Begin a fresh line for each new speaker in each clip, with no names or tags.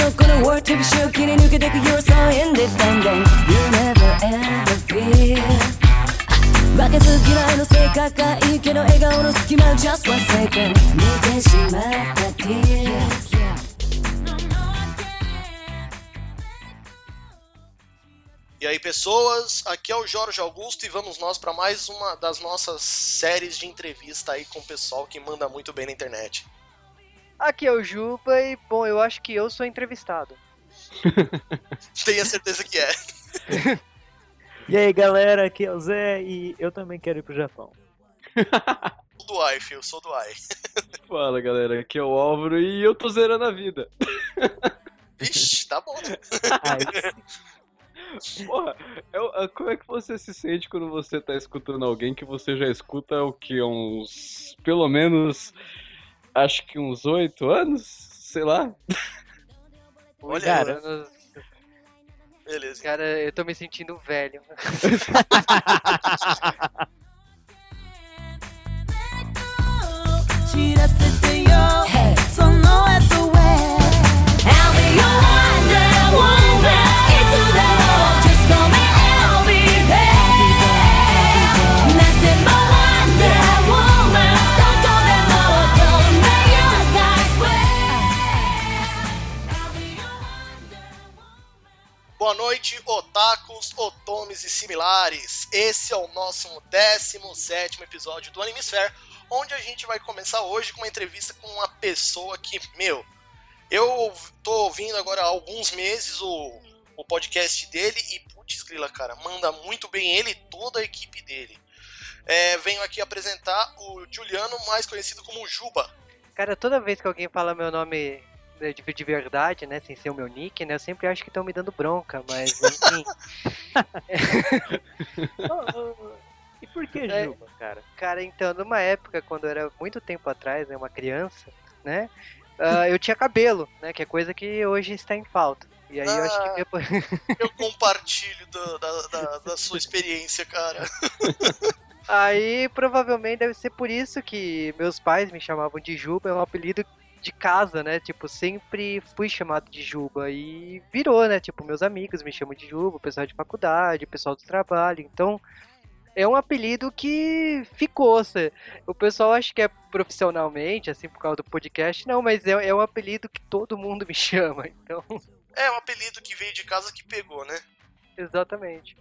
ショックの word 飛びしを切り抜けてく You're so independent You never ever feel 負けず嫌いの性格がいいけど笑顔の隙間 Just one second 見てしまった tears
E aí, pessoas, aqui é o Jorge Augusto e vamos nós para mais uma das nossas séries de entrevista aí com o pessoal que manda muito bem na internet.
Aqui é o Juba e, bom, eu acho que eu sou entrevistado.
Tenha certeza que é.
E aí galera, aqui é o Zé e eu também quero ir pro Japão.
Sou do AI, filho, sou do AI.
Fala galera, aqui é o Álvaro e eu tô zerando a vida.
Vixe, tá bom, né?
Porra, eu- ah, como é que você se sente quando você tá escutando alguém que você já escuta o que? Uns. pelo menos. Acho que uns oito anos? Sei lá.
Olha,
cara, eu,
Beleza.
cara, eu tô me sentindo velho.
知
noite, otakus, otomes e similares. Esse é o nosso 17 episódio do Animesphere, onde a gente vai começar hoje com uma entrevista com uma pessoa que, meu, eu tô ouvindo agora há alguns meses o, o podcast dele e, putz, grila, cara, manda muito bem ele e toda a equipe dele. É, venho aqui apresentar o Juliano, mais conhecido como Juba.
Cara, toda vez que alguém fala meu nome de, de verdade, né, sem ser o meu nick, né, eu sempre acho que estão me dando bronca, mas enfim.
e por que
É.
Juba, cara?
Cara, então, numa época, quando eu era muito tempo atrás, né, uma criança, né, ah, eu tinha cabelo, né, que é coisa que hoje está em falta. E aí eu acho
Ah.
que depois...
Eu compartilho da, da, da- da sua experiência, cara.
Aí provavelmente deve ser por isso que meus pais me chamavam de Juba, é um apelido de casa, né? Tipo, sempre fui chamado de Juba e virou, né? Tipo, meus amigos me chamam de Juba, o pessoal de faculdade, o pessoal do trabalho. Então, é um apelido que ficou. cê- O pessoal acha que é profissionalmente, assim, por causa do podcast, não, mas é, é um apelido que todo mundo me chama. Então,
É um apelido que veio de casa que pegou, né?
exatamente.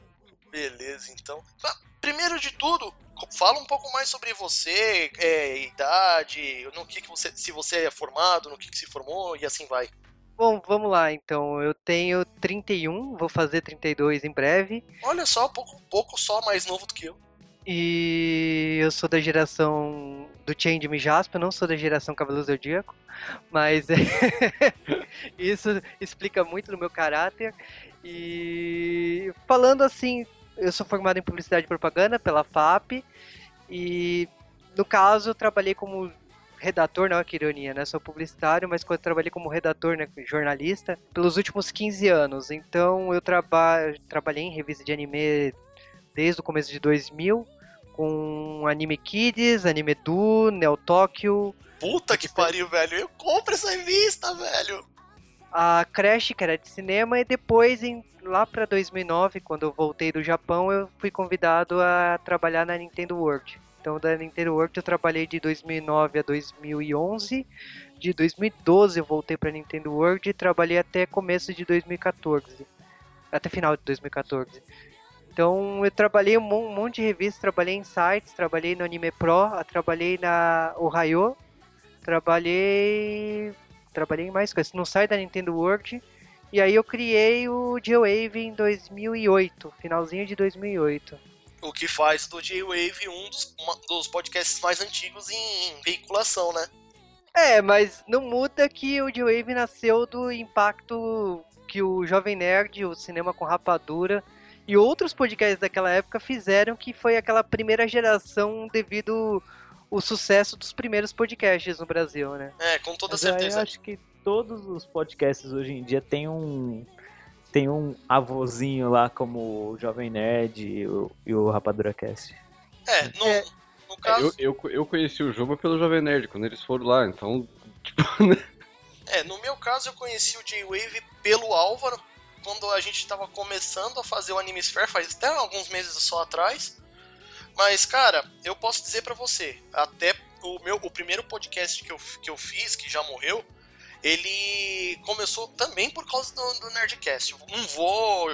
Beleza, então. Ah, primeiro de tudo, fala um pouco mais sobre você, é, idade, no que, que você. Se você é formado, no que, que se formou e assim vai.
Bom, vamos lá então. Eu tenho 31, vou fazer 32 em breve.
Olha só, um pouco, um pouco só mais novo do que eu.
E eu sou da geração do Change Me Jasper, não sou da geração Cavaleiro Zodíaco, mas isso explica muito do meu caráter. E falando assim, eu sou formado em publicidade e propaganda pela FAP e no caso eu trabalhei como redator, não que ironia, né? Sou publicitário, mas quando trabalhei como redator, né, jornalista, pelos últimos 15 anos. Então eu traba trabalhei em revista de anime desde o começo de 2000, com Anime Kids, Anime Do, Neo Tóquio,
Puta que pariu, velho. Eu compro essa revista, velho.
A Crash, que era de cinema, e depois, em, lá pra 2009, quando eu voltei do Japão, eu fui convidado a trabalhar na Nintendo World. Então, da Nintendo World eu trabalhei de 2009 a 2011. De 2012 eu voltei pra Nintendo World e trabalhei até começo de 2014. Até final de 2014. Então eu trabalhei um monte de revistas, trabalhei em sites, trabalhei no Anime Pro, trabalhei na Ohio, trabalhei trabalhei em mais coisas. No site da Nintendo World. E aí eu criei o J-Wave em 2008, finalzinho de 2008.
O que faz do J-Wave um dos, uma- dos podcasts mais antigos em veiculação, né?
É, mas não muda que o J-Wave nasceu do impacto que o Jovem Nerd, o Cinema com Rapadura e outros podcasts daquela época fizeram, que foi aquela primeira geração devido o sucesso dos primeiros podcasts no Brasil, né?
É, com toda
Mas aí eu
certeza.
acho que todos os podcasts hoje em dia tem um tem um avôzinho lá como o Jovem Nerd e o, e o Rapadura Cast.
É, no,
É.
no
É,
caso.
eu, eu, eu conheci o Juba pelo Jovem Nerd, quando eles foram lá, então. Tipo,
É, no meu caso, eu conheci o J-Wave pelo Álvaro, quando a gente tava começando a fazer o Animesphere, faz até alguns meses só atrás. Mas, cara, eu posso dizer pra você, até o meu o primeiro podcast que eu, que eu fiz, que já morreu, ele começou também por causa do, do Nerdcast. Não vou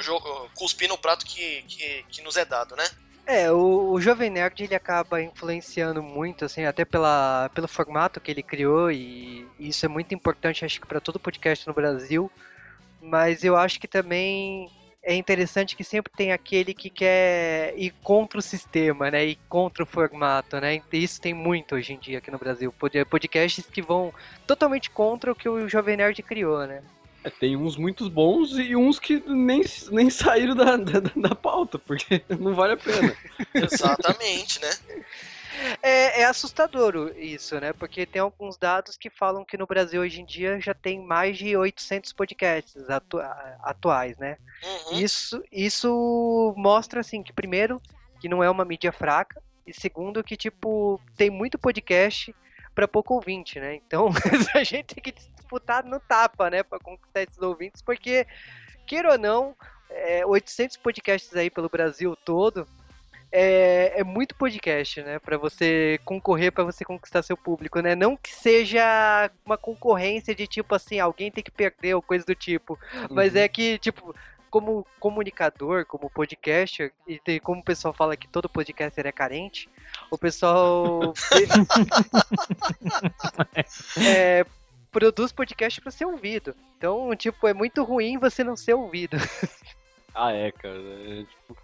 cuspir no prato que, que, que nos é dado, né?
É, o, o Jovem Nerd ele acaba influenciando muito, assim, até pela, pelo formato que ele criou, e, e isso é muito importante, acho que para todo podcast no Brasil. Mas eu acho que também é interessante que sempre tem aquele que quer ir contra o sistema, né? Ir contra o formato, né? E Isso tem muito hoje em dia aqui no Brasil. Pod- Podcasts que vão totalmente contra o que o Jovem Nerd criou, né?
É, tem uns muito bons e uns que nem, nem saíram da, da, da pauta, porque não vale a pena.
Exatamente, né?
É, é assustador isso, né? Porque tem alguns dados que falam que no Brasil hoje em dia já tem mais de 800 podcasts atu- atuais, né?
Uhum.
Isso, isso mostra, assim, que primeiro, que não é uma mídia fraca, e segundo, que, tipo, tem muito podcast para pouco ouvinte, né? Então, a gente tem que disputar no tapa, né? Para conquistar esses ouvintes, porque, queira ou não, é, 800 podcasts aí pelo Brasil todo, é, é muito podcast, né? Para você concorrer, para você conquistar seu público, né? Não que seja uma concorrência de tipo assim, alguém tem que perder ou coisa do tipo, mas
Uhum.
é que, tipo, como comunicador, como podcaster, e tem- como o pessoal fala que todo podcaster é carente, o pessoal é, produz podcast para ser ouvido. Então, tipo, é muito ruim você não ser ouvido.
Ah, é, cara. É, tipo,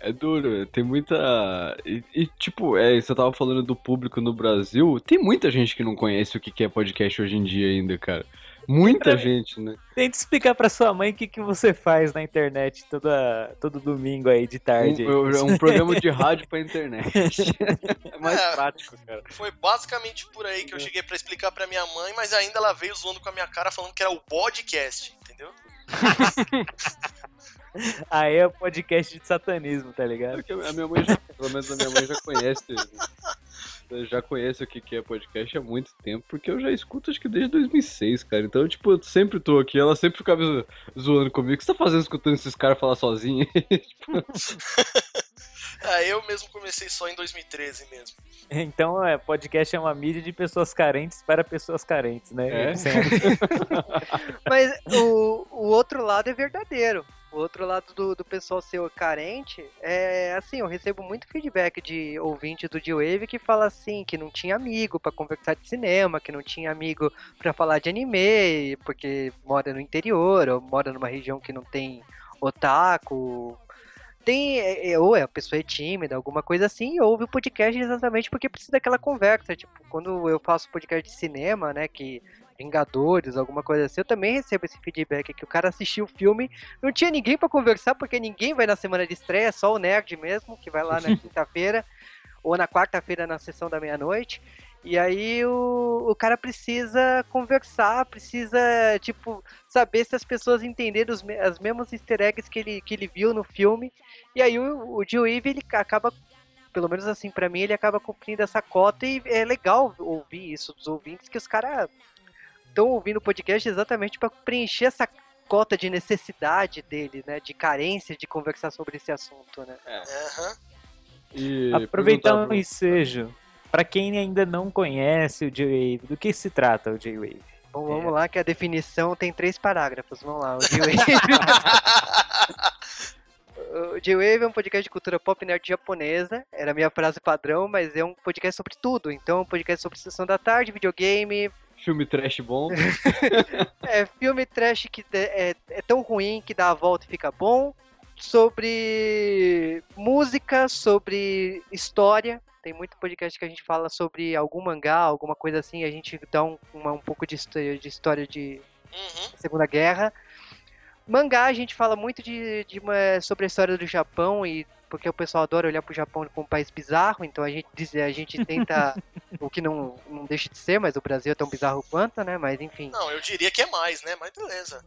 é duro. Tem muita. E, e, tipo, é, você tava falando do público no Brasil. Tem muita gente que não conhece o que que é podcast hoje em dia ainda, cara. Muita gente, né?
Tente explicar pra sua mãe o que, que você faz na internet toda, todo domingo aí de tarde. aí.
Um, um programa de rádio pra internet. É mais
É.
prático, cara.
Foi basicamente por aí que eu cheguei pra explicar pra minha mãe, mas ainda ela veio zoando com a minha cara falando que era o podcast, entendeu?
Aí é podcast de satanismo, tá ligado?
Porque a minha mãe já, pelo menos a minha mãe já conhece. Já conhece o que é podcast há muito tempo, porque eu já escuto acho que desde 2006, cara. Então, tipo, eu sempre tô aqui, ela sempre ficava zo- zoando comigo. O que você tá fazendo escutando esses caras falar sozinho? tipo,
Ah, eu mesmo comecei só em 2013 mesmo.
Então, é, podcast é uma mídia de pessoas carentes para pessoas carentes, né?
É.
Sem-
Mas o, o outro lado é verdadeiro. O outro lado do, do pessoal ser carente é assim, eu recebo muito feedback de ouvinte do D-Wave que fala assim, que não tinha amigo pra conversar de cinema, que não tinha amigo pra falar de anime, porque mora no interior, ou mora numa região que não tem otaku. Tem, é, é, ou é, a pessoa é tímida, alguma coisa assim, e ouve o podcast exatamente porque precisa daquela conversa. Tipo, quando eu faço podcast de cinema, né, que Vingadores, alguma coisa assim, eu também recebo esse feedback que o cara assistiu o filme, não tinha ninguém pra conversar, porque ninguém vai na semana de estreia, só o nerd mesmo, que vai lá na quinta-feira, ou na quarta-feira na sessão da meia-noite. E aí o, o cara precisa conversar, precisa, tipo, saber se as pessoas entenderam os, as mesmas easter eggs que ele, que ele viu no filme. E aí o, o Jill Eve, ele acaba, pelo menos assim pra mim, ele acaba cumprindo essa cota e é legal ouvir isso dos ouvintes, que os caras estão ouvindo o podcast exatamente para preencher essa cota de necessidade dele, né, de carência de conversar sobre esse assunto, né.
Aham.
e
Aproveitar
perguntar
um
pro-
ensejo. Pra quem ainda não conhece o J-Wave, do que se trata o J-Wave?
Bom,
É.
vamos lá, que a definição tem três parágrafos. Vamos lá. O J-Wave o J-Wave é um podcast de cultura pop nerd japonesa. Era a minha frase padrão, mas é um podcast sobre tudo. Então, é um podcast sobre sessão da tarde, videogame,
Filme trash bom.
é filme trash que é, é tão ruim que dá a volta e fica bom. Sobre música, sobre história. Tem muito podcast que a gente fala sobre algum mangá, alguma coisa assim. A gente dá um, uma- um pouco de, histó- de história de
Uhum.
Segunda Guerra. Mangá, a gente fala muito de, de uma- sobre a história do Japão e porque o pessoal adora olhar pro Japão como um país bizarro, então a gente diz, a gente tenta o que não, não deixa de ser, mas o Brasil é tão bizarro quanto, né? Mas enfim.
Não, eu diria que é mais, né? Mas beleza.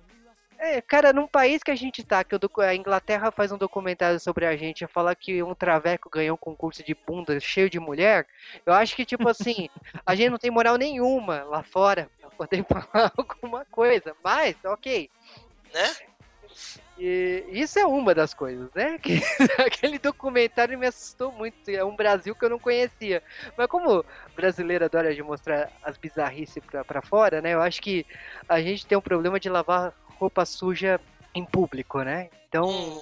É, cara, num país que a gente tá, que o a Inglaterra faz um documentário sobre a gente, fala que um traveco ganhou um concurso de bunda cheio de mulher, eu acho que, tipo assim, a gente não tem moral nenhuma lá fora poder falar alguma coisa. Mas, ok.
Né?
E isso é uma das coisas, né? Que, aquele documentário me assustou muito. É um Brasil que eu não conhecia. Mas como brasileiro adora de mostrar as bizarrices pra, pra fora, né? Eu acho que a gente tem um problema de lavar roupa suja em público, né? Então,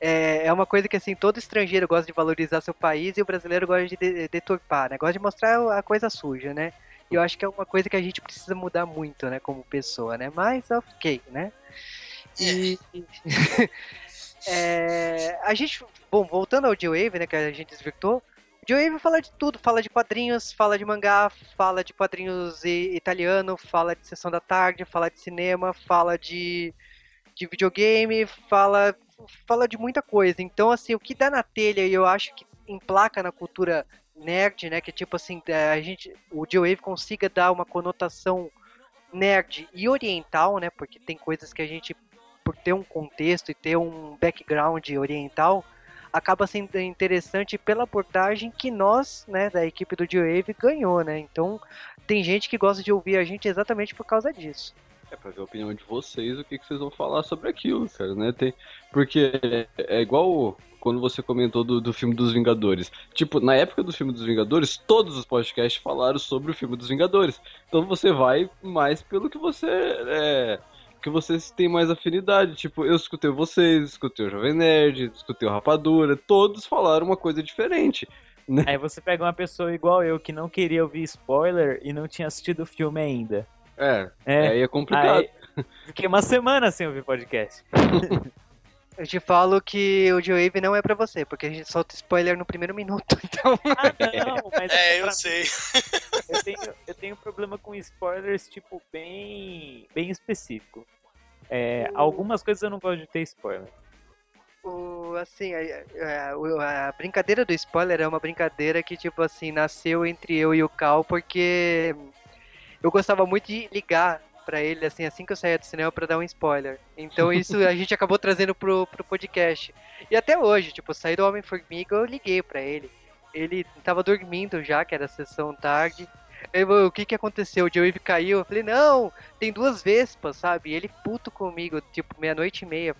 é, é uma coisa que assim, todo estrangeiro gosta de valorizar seu país e o brasileiro gosta de- deturpar, né? Gosta de mostrar a coisa suja, né? E eu acho que é uma coisa que a gente precisa mudar muito, né, como pessoa, né? Mas ok, né? E é, a gente, bom, voltando ao J-Wave, né, que a gente desvirtou, J-Wave fala de tudo, fala de quadrinhos, fala de mangá, fala de quadrinhos italiano, fala de sessão da tarde, fala de cinema, fala de, de videogame, fala fala de muita coisa. Então, assim, o que dá na telha e eu acho que emplaca na cultura nerd, né, que tipo assim, é, a gente, o J-Wave consiga dar uma conotação nerd e oriental, né, porque tem coisas que a gente por ter um contexto e ter um background oriental, acaba sendo interessante pela abordagem que nós, né, da equipe do J-Wave ganhou, né? Então, tem gente que gosta de ouvir a gente exatamente por causa disso.
É pra ver a opinião de vocês, o que, que vocês vão falar sobre aquilo, cara, né? Tem... Porque é, é igual quando você comentou do, do filme dos Vingadores. Tipo, na época do filme dos Vingadores, todos os podcasts falaram sobre o filme dos Vingadores. Então você vai mais pelo que você. É, que vocês têm mais afinidade. Tipo, eu escutei vocês, escutei o Jovem Nerd, escutei o Rapadura, todos falaram uma coisa diferente.
Aí você pega uma pessoa igual eu que não queria ouvir spoiler e não tinha assistido o filme ainda.
É,
É,
aí é complicado.
aí fiquei uma semana sem ouvir podcast.
Eu te falo que o J-Wave não é pra você, porque a gente solta spoiler no primeiro minuto, então...
Ah, não, mas
É, eu sei.
eu tenho, eu tenho problema com spoilers, tipo, bem, bem específico. É, algumas coisas eu não gosto de ter spoiler.
O, assim, a, a- a brincadeira do spoiler é uma brincadeira que, tipo assim, nasceu entre eu e o Cal, porque eu gostava muito de ligar pra ele, assim, assim que eu saía do cinema pra dar um spoiler. Então isso a gente acabou trazendo pro, pro podcast. E até hoje, tipo, eu saí do Homem-Formiga, eu liguei pra ele. Ele tava dormindo já, que era sessão tarde. Falou, o que que aconteceu? O Joey caiu. Eu falei, não, tem duas vespas, sabe? E ele puto comigo, tipo, meia-noite e meia,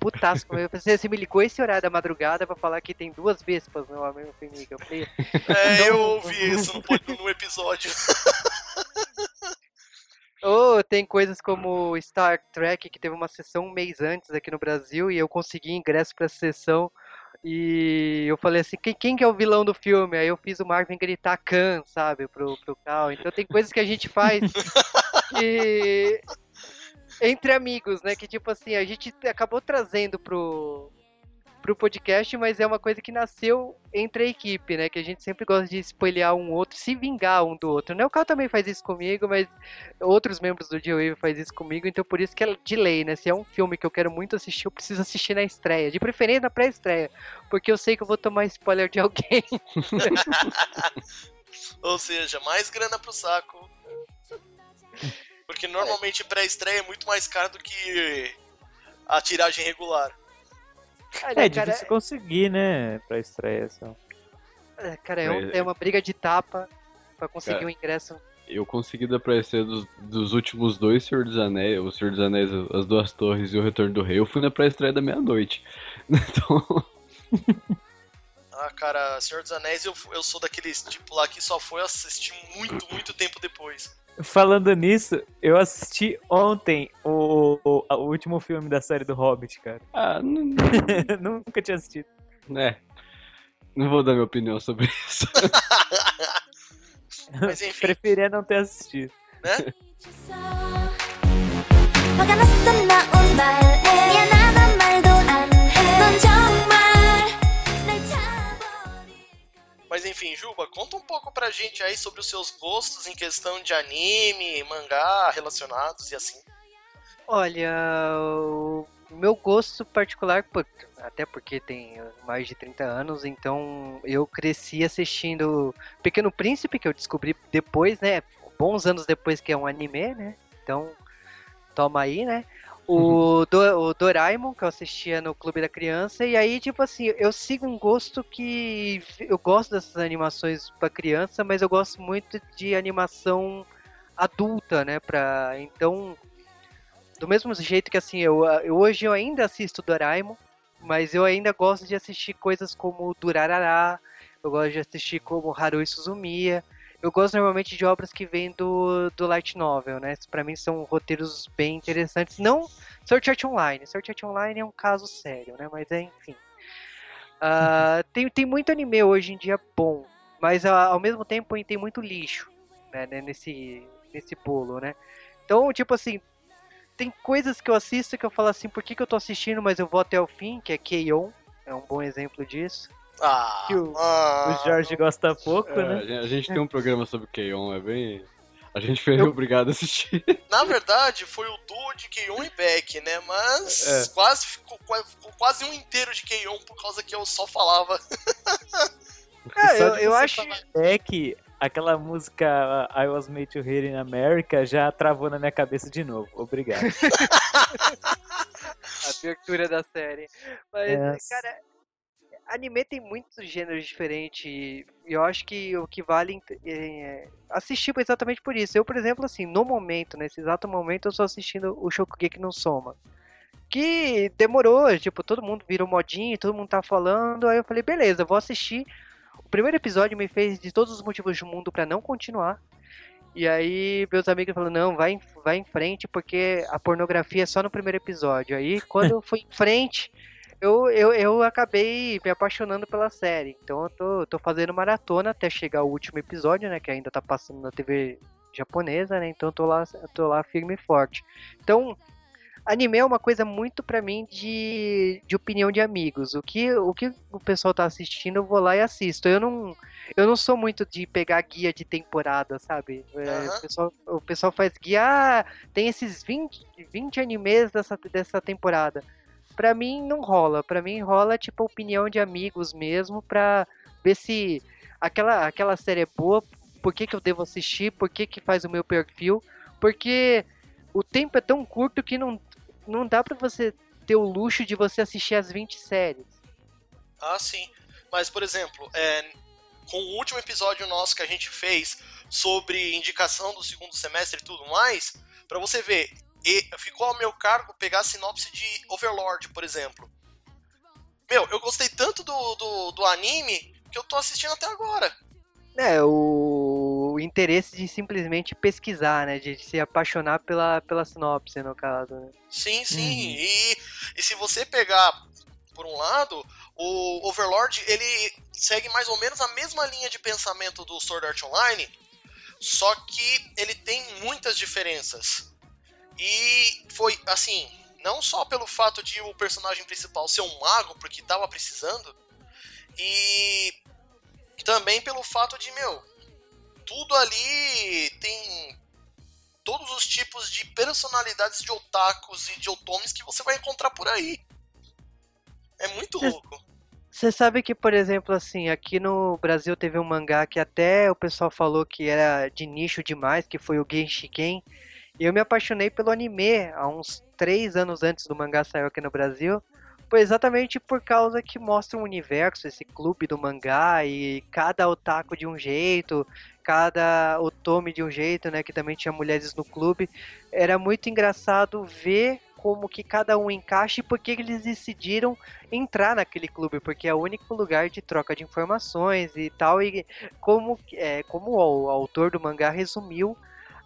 putaço comigo. Eu falei, você me ligou esse horário da madrugada pra falar que tem duas vespas no Homem-Formiga. Eu falei,
É, eu ouvi isso no episódio.
Ou tem coisas como Star Trek, que teve uma sessão um mês antes aqui no Brasil, e eu consegui ingresso pra essa sessão. E eu falei assim, quem, quem que é o vilão do filme? Aí eu fiz o Marvin gritar Khan, sabe, pro, pro Cal. Então tem coisas que a gente faz que... entre amigos, né? Que tipo assim, a gente acabou trazendo pro, pro podcast, mas é uma coisa que nasceu entre a equipe, né? Que a gente sempre gosta de spoilear um outro, se vingar um do outro. Né? O Cal também faz isso comigo, mas outros membros do J-Wave faz isso comigo, então por isso que é de lei, né? Se é um filme que eu quero muito assistir, eu preciso assistir na estreia. De preferência na pré-estreia, porque eu sei que eu vou tomar spoiler de alguém.
Ou seja, mais grana pro saco. Porque normalmente pré-estreia é muito mais caro do que a tiragem regular.
Olha,
É
cara,
difícil conseguir, né, pra estreia. Só.
é, cara, é, um-
É-
é uma briga de tapa pra conseguir
Cara,
um ingresso.
Eu consegui dar pra estreia dos, dos últimos dois Senhor dos Anéis, o Senhor dos Anéis, as Duas Torres e o Retorno do Rei. Eu fui na pré-estreia da meia-noite. Então,
Ah, cara, Senhor dos Anéis, eu, eu sou daqueles tipo lá que só foi assistir muito, muito tempo depois.
Falando nisso, eu assisti ontem o, o, o último filme da série do Hobbit, cara.
ah, não,
Nunca tinha assistido.
é. Não vou dar minha opinião sobre isso.
Mas enfim,
Preferia não ter assistido.
né? Mas enfim, Juba, conta um pouco pra gente aí sobre os seus gostos em questão de anime, mangá, relacionados e assim.
Olha, o meu gosto particular, até porque tem mais de 30 anos, então eu cresci assistindo Pequeno Príncipe, que eu descobri depois, né? Bons anos depois que é um anime, né? Então, toma aí, né? O, Do- o Doraemon, que eu assistia no Clube da Criança, e aí, tipo assim, eu sigo um gosto que. Eu gosto dessas animações pra criança, mas eu gosto muito de animação adulta, né? Pra, então, do mesmo jeito que assim, eu, eu hoje eu ainda assisto Doraemon, mas eu ainda gosto de assistir coisas como Durarará, eu gosto de assistir como Haruhi Suzumiya. Eu gosto normalmente de obras que vêm do, do Light Novel, né? Pra mim são roteiros bem interessantes. Não Sword Art Online. Sword Art Online é um caso sério, né? Mas é, enfim. Ah, tem, tem muito anime hoje em dia bom, mas ah, ao mesmo tempo tem muito lixo né, né, nesse, nesse bolo, né? Então, tipo assim, tem coisas que eu assisto que eu falo assim, por que, que eu tô assistindo, mas eu vou até o fim, que é Keion, é um bom exemplo disso.
Ah,
Que o-
mano.
O Jorge gosta pouco,
É,
né?
a gente- a gente tem um programa sobre Keion, é bem. A gente foi
Eu-
obrigado a assistir.
Na verdade, foi o duo de Keion e Beck, né? Mas
É.
quase ficou, ficou quase um inteiro de Keion por causa que eu só falava.
Ah,
Só
eu, eu acho.
É que aquela música I Was Made to Hate in America já travou na minha cabeça de novo. Obrigado.
a abertura da série. Mas,
É.
cara, anime tem muitos gêneros diferentes e eu acho que o que vale é assistir exatamente por isso. Eu, por exemplo, assim, no momento, nesse exato momento, eu estou assistindo o Shokugeki no Soma. Que demorou, tipo, todo mundo virou modinho, todo mundo tá falando, aí eu falei, beleza, vou assistir. O primeiro episódio me fez de todos os motivos do mundo pra não continuar. E aí meus amigos falaram, não, vai, vai em frente, porque a pornografia é só no primeiro episódio. Aí quando eu fui em frente, eu, eu, eu acabei me apaixonando pela série. Então eu tô, tô fazendo maratona até chegar o último episódio, né? Que ainda tá passando na TV japonesa, né? Então eu tô lá, eu tô lá firme e forte. Então, anime é uma coisa muito pra mim de, de opinião de amigos. O que, o que o pessoal tá assistindo, eu vou lá e assisto. Eu não, eu não sou muito de pegar guia de temporada, sabe? É,
Aham.
o, pessoal, o pessoal faz guia, ah, tem esses 20, 20 animes dessa, dessa temporada. Pra mim não rola. Pra mim rola tipo opinião de amigos mesmo, pra ver se aquela, aquela série é boa, por que, que eu devo assistir, por que, que faz o meu perfil. Porque o tempo é tão curto que não, não dá pra você ter o luxo de você assistir as 20 séries.
Ah, sim. Mas, por exemplo, é, com o último episódio nosso que a gente fez sobre indicação do segundo semestre e tudo mais, pra você ver, e ficou ao meu cargo pegar a sinopse de Overlord, por exemplo. Meu, eu gostei tanto do, do, do anime que eu tô assistindo até agora.
É, o, o interesse de simplesmente pesquisar, né? De se apaixonar pela, pela sinopse, no caso. Né?
Sim, sim.
Uhum.
E, e se você pegar, por um lado, o Overlord, ele segue mais ou menos a mesma linha de pensamento do Sword Art Online, só que ele tem muitas diferenças. E foi assim, não só pelo fato de o personagem principal ser um mago, porque tava precisando, e também pelo fato de, meu, tudo ali tem todos os tipos de personalidades de otakus e de otomes que você vai encontrar por aí. É muito
Mas-
louco.
Você sabe que, por exemplo, assim, aqui no Brasil teve um mangá que até o pessoal falou que era de nicho demais, que foi o Genshiken. E eu me apaixonei pelo anime há uns três anos antes do mangá sair aqui no Brasil. Foi exatamente por causa que mostra um universo, esse clube do mangá, e cada otaku de um jeito, cada otome de um jeito, né? Que também tinha mulheres no clube. Era muito engraçado ver como que cada um encaixa e por que eles decidiram entrar naquele clube, porque é o único lugar de troca de informações e tal, e como, é, como o autor do mangá resumiu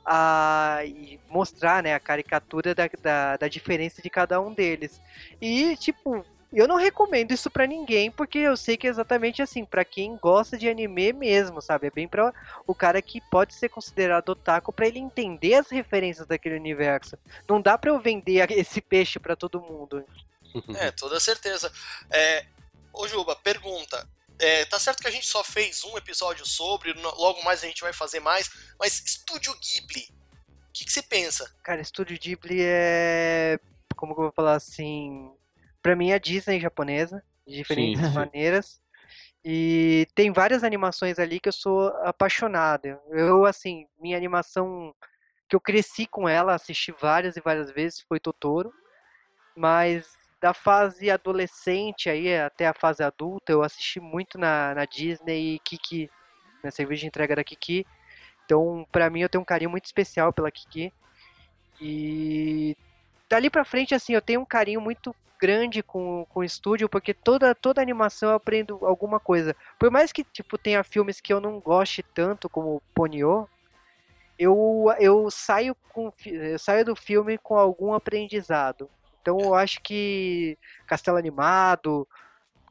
a e mostrar né, a caricatura da, da, da diferença de cada um deles. E, tipo, eu não recomendo isso pra ninguém, porque eu sei que é exatamente assim, pra quem gosta de anime mesmo, sabe? É bem pra o cara que pode ser considerado otaku pra ele entender as referências daquele universo. Não dá pra eu vender esse peixe pra todo mundo.
É, toda certeza. É, ô Juba, pergunta. É, tá certo que a gente só fez um episódio sobre, logo mais a gente vai fazer mais, mas Estúdio Ghibli, o que, que você pensa?
Cara, Estúdio Ghibli é. Como que eu vou falar assim? Pra mim é a Disney japonesa, de diferentes
Sim, sim.
maneiras. E tem várias animações ali que eu sou apaixonado. Eu, assim, minha animação que eu cresci com ela, assisti várias e várias vezes, foi Totoro. Mas da fase adolescente aí até a fase adulta, eu assisti muito na, na Disney e Kiki, na serviço de entrega da Kiki. Então, pra mim, eu tenho um carinho muito especial pela Kiki. E dali pra frente, assim, eu tenho um carinho muito grande com, com o estúdio, porque toda, toda animação eu aprendo alguma coisa. Por mais que, tipo, tenha filmes que eu não goste tanto, como Ponyo, eu, eu, saio com, eu saio do filme com algum aprendizado. Então eu acho que Castelo Animado,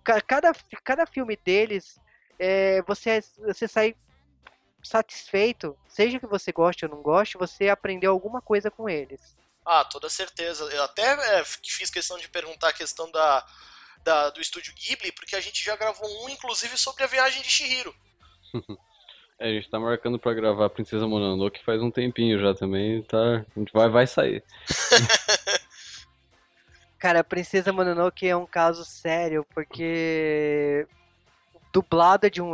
ca- cada, cada filme deles, é, você, você sai satisfeito, seja que você goste ou não goste, você aprendeu alguma coisa com eles.
Ah, toda certeza. Eu até é, fiz questão de perguntar a questão da, da- do estúdio Ghibli, porque a gente já gravou um, inclusive, sobre a viagem de Shihiro.
É, a gente tá marcando pra gravar Princesa Mononoke faz um tempinho já também, tá? A gente vai, vai sair.
Cara, a Princesa Mononoke é um caso sério, porque dublado é de um,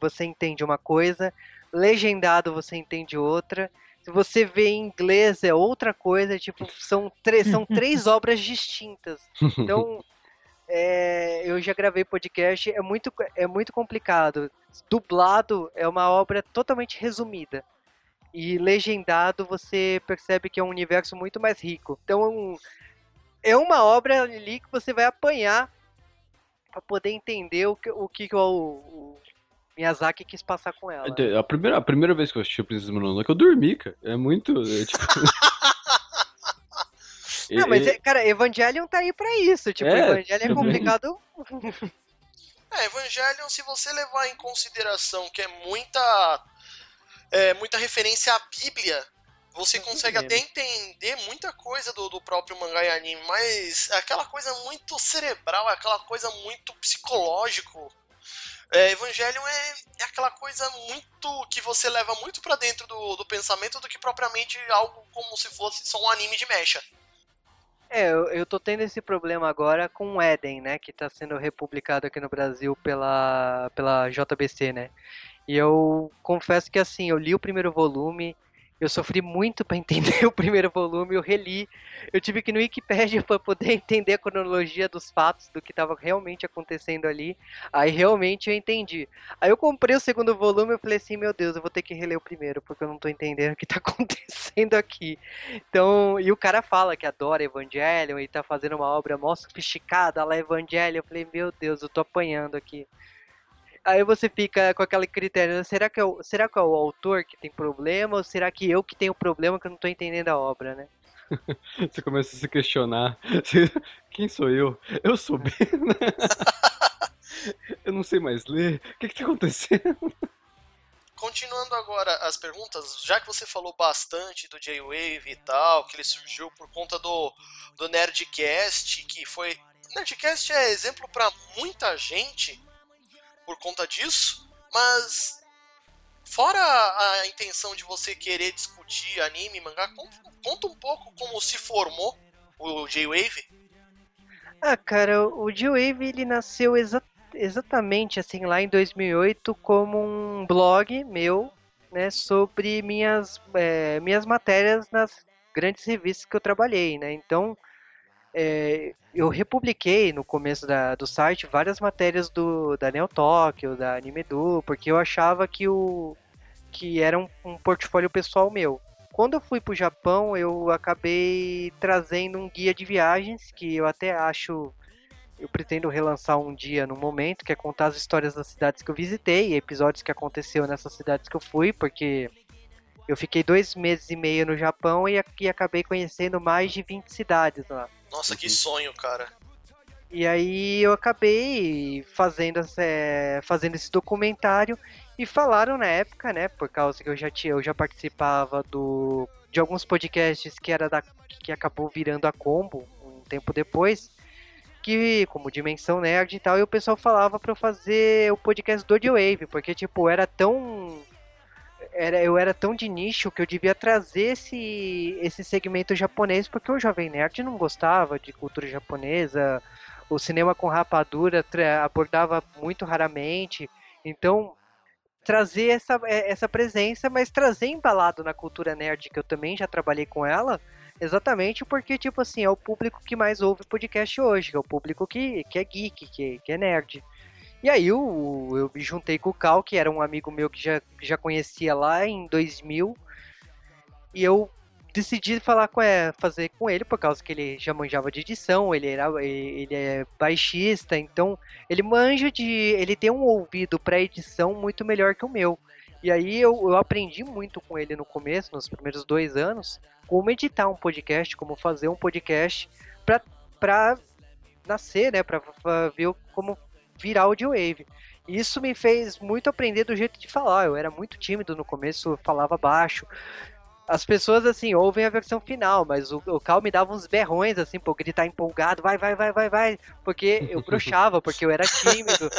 você entende uma coisa, legendado você entende outra. Se você vê em inglês é outra coisa, tipo, são, três são três obras distintas. Então, é, eu já gravei podcast, é muito, é muito complicado. Dublado é uma obra totalmente resumida. E legendado você percebe que é um universo muito mais rico. Então, é uma obra ali que você vai apanhar para poder entender o que o, que o, o Miyazaki quis passar com ela.
A primeira, a primeira vez que eu assisti o Princesa Mononoke, eu dormi, cara. É muito. é, tipo...
Não, mas,
E-
é, cara, Evangelion tá aí pra isso. Tipo,
É,
Evangelion é complicado.
É, Evangelion, se você levar em consideração que é muita, é, muita referência à Bíblia, você consegue até entender muita coisa do, do próprio mangá e anime, mas é aquela coisa muito cerebral, é aquela coisa muito psicológico. É, Evangelion é, é aquela coisa muito que você leva muito pra dentro do, do pensamento do que propriamente algo como se fosse só um anime de mecha.
É, eu, eu tô tendo esse problema agora com o Eden, né? Que tá sendo republicado aqui no Brasil pela, pela JBC, né? E eu confesso que assim, eu li o primeiro volume, eu sofri muito pra entender o primeiro volume, eu reli, eu tive que ir no Wikipedia pra poder entender a cronologia dos fatos, do que tava realmente acontecendo ali. Aí realmente eu entendi. Aí eu comprei o segundo volume e falei assim, meu Deus, eu vou ter que reler o primeiro, porque eu não tô entendendo o que tá acontecendo aqui. Então, e o cara fala que adora Evangelion e tá fazendo uma obra mó sofisticada lá Evangelion. Eu falei, meu Deus, eu tô apanhando aqui. Aí você fica com aquele critério, será que, é o, será que é o autor que tem problema ou será que eu que tenho problema que eu não tô entendendo a obra, né?
Você começa a se questionar. Quem sou eu? Eu sou Ben? Eu não sei mais ler. O que que tá acontecendo?
Continuando agora as perguntas, já que você falou bastante do J-Wave e tal, que ele surgiu por conta do, do Nerdcast, que foi. Nerdcast é exemplo pra muita gente por conta disso, mas fora a intenção de você querer discutir anime, mangá, conta, um pouco como se formou o J-Wave.
Ah, cara, o G-Wave ele nasceu exa- exatamente assim lá em 2008 como um blog meu, né, sobre minhas eh, minhas matérias nas grandes revistas que eu trabalhei, né? Então, eh, eu republiquei no começo da- do site várias matérias do da Neo Tokyo, da Anime Edu, porque eu achava que o que era um, um portfólio pessoal meu. Quando eu fui pro Japão, eu acabei trazendo um guia de viagens que eu até acho eu pretendo relançar um dia no momento, que é contar as histórias das cidades que eu visitei, episódios que aconteceu nessas cidades que eu fui, porque eu fiquei dois meses e meio no Japão e, e acabei conhecendo mais de 20 cidades lá.
Nossa, que
Uhum.
sonho, cara.
E aí eu acabei fazendo, é, fazendo esse documentário e falaram na época, né, por causa que eu já tinha, eu já participava do de alguns podcasts que era da que acabou virando a Combo um tempo depois, que como Dimensão Nerd e tal, e o pessoal falava pra eu fazer o podcast do Wave, porque tipo, era tão era, eu era tão de nicho que eu devia trazer esse, esse segmento japonês, porque o Jovem Nerd não gostava de cultura japonesa, o cinema com rapadura abordava muito raramente. Então, trazer essa, é, essa presença, mas trazer embalado na cultura nerd, que eu também já trabalhei com ela, exatamente porque, tipo assim, é o público que mais ouve podcast hoje, é o público que, que é geek, que, que é nerd. E aí eu, eu me juntei com o Cal, que era um amigo meu que já, já conhecia lá em 2000. E eu decidi falar com é, fazer com ele por causa que ele já manjava de edição, ele era ele é baixista, então ele manja de ele tem um ouvido para edição muito melhor que o meu. E aí eu, eu aprendi muito com ele no começo, nos primeiros dois anos, como editar um podcast, como fazer um podcast pra nascer, né? Pra ver como virar audio-wave. E Isso me fez muito aprender do jeito de falar. Eu era muito tímido no começo, falava baixo. As pessoas, assim, ouvem a versão final, mas o, o Cal me dava uns berrões, assim, pra eu gritar empolgado, vai, vai, vai, vai, vai, porque eu broxava, porque eu era tímido.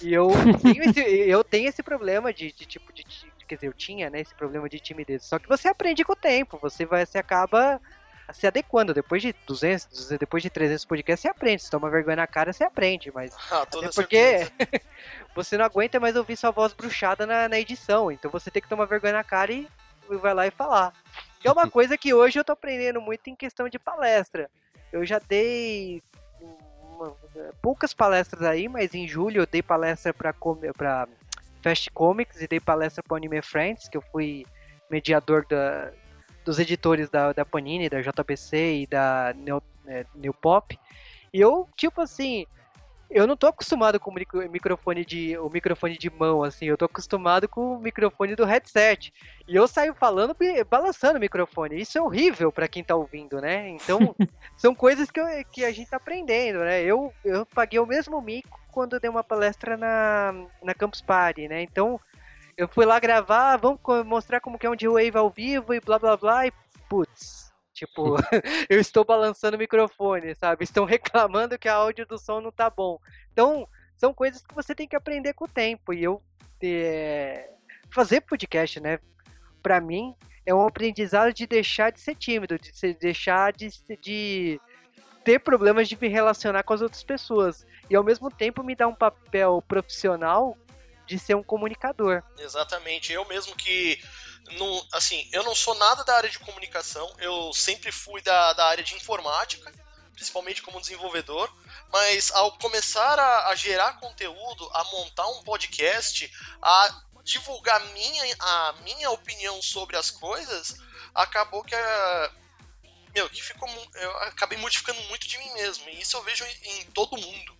E eu tenho esse, eu tenho esse problema de, de tipo de, ti- quer dizer, eu tinha, né, esse problema de timidez. Só que você aprende com o tempo, você vai, você acaba se adequando. Depois de 200, 200, depois de 300 podcasts, você aprende. Se toma vergonha na cara, você aprende, mas
Ah,
até porque você não aguenta mais ouvir sua voz bruxada na, na edição. Então você tem que tomar vergonha na cara e, vai lá e falar. Que é uma coisa que hoje eu tô aprendendo muito em questão de palestra. Eu já dei uma- poucas palestras aí, mas em julho eu dei palestra pra, come- pra Fast Comics e dei palestra pro Anime Friends, que eu fui mediador da, dos editores da, da Panini, da JBC e da Neo, é, New Pop. E eu, tipo assim, eu não tô acostumado com o micro- microfone de o microfone de mão assim, eu tô acostumado com o microfone do headset. E eu saio falando balançando o microfone. Isso é horrível pra quem tá ouvindo, né? Então, são coisas que, eu- que a gente tá aprendendo, né? Eu, eu paguei o mesmo mico quando eu dei uma palestra na, na Campus Party, né? Então, eu fui lá gravar, vamos mostrar como que é um D-Wave ao vivo e blá blá blá e putz, tipo, eu estou balançando o microfone, sabe? Estão reclamando que a áudio do som não tá bom. Então, são coisas que você tem que aprender com o tempo. E eu é, fazer podcast, né? Pra mim é um aprendizado de deixar de ser tímido, de se- deixar de, de ter problemas de me relacionar com as outras pessoas e ao mesmo tempo me dá um papel profissional de ser um comunicador.
Exatamente. Eu mesmo que. Não, assim, eu não sou nada da área de comunicação, eu sempre fui da, da área de informática, principalmente como desenvolvedor, mas ao começar a, a gerar conteúdo, a montar um podcast, a divulgar minha, a minha opinião sobre as coisas, acabou que a. Meu, que ficou. Eu acabei modificando muito de mim mesmo. E isso eu vejo em, em todo mundo.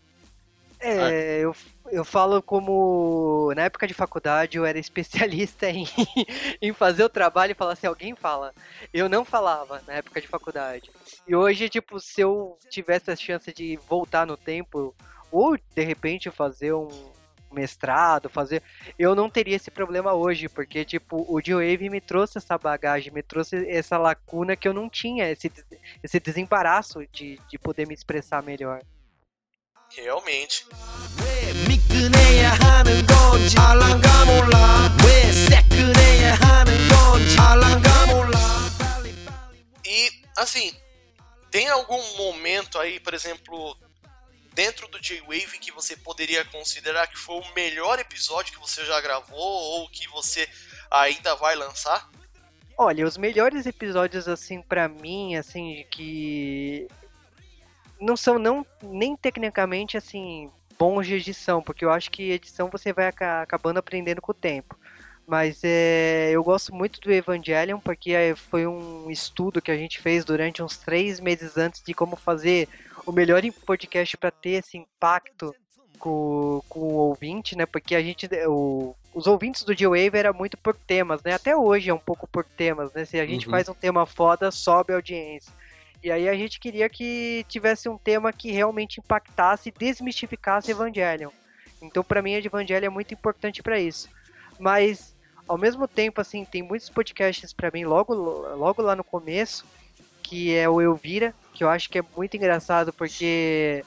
É, eu, eu falo como na época de faculdade eu era especialista em, em fazer o trabalho e falar se alguém fala. Eu não falava na época de faculdade. E hoje, tipo, se eu tivesse a chance de voltar no tempo, ou de repente fazer um mestrado, fazer. Eu não teria esse problema hoje, porque, tipo, o G-Wave me trouxe essa bagagem, me trouxe essa lacuna que eu não tinha, esse, esse desembaraço de, de poder me expressar melhor.
Realmente. E, assim, tem algum momento aí, por exemplo, dentro do J-Wave que você poderia considerar que foi o melhor episódio que você já gravou ou que você ainda vai lançar?
Olha, os melhores episódios assim para mim, assim, que não são não nem tecnicamente, assim, bons de edição, porque eu acho que edição você vai aca- acabando aprendendo com o tempo. Mas é, eu gosto muito do Evangelion, porque é, foi um estudo que a gente fez durante uns três meses antes de como fazer o melhor podcast para ter esse impacto com, com o ouvinte, né? Porque a gente, o, os ouvintes do G-Wave era muito por temas, né? Até hoje é um pouco por temas, né? Se a gente
Uhum.
faz um tema foda, sobe a audiência. E aí a gente queria que tivesse um tema que realmente impactasse e desmistificasse Evangelion. Então, pra mim, Evangelion é muito importante pra isso. Mas, ao mesmo tempo, assim, tem muitos podcasts pra mim logo, logo lá no começo, que é o Elvira, que eu acho que é muito engraçado porque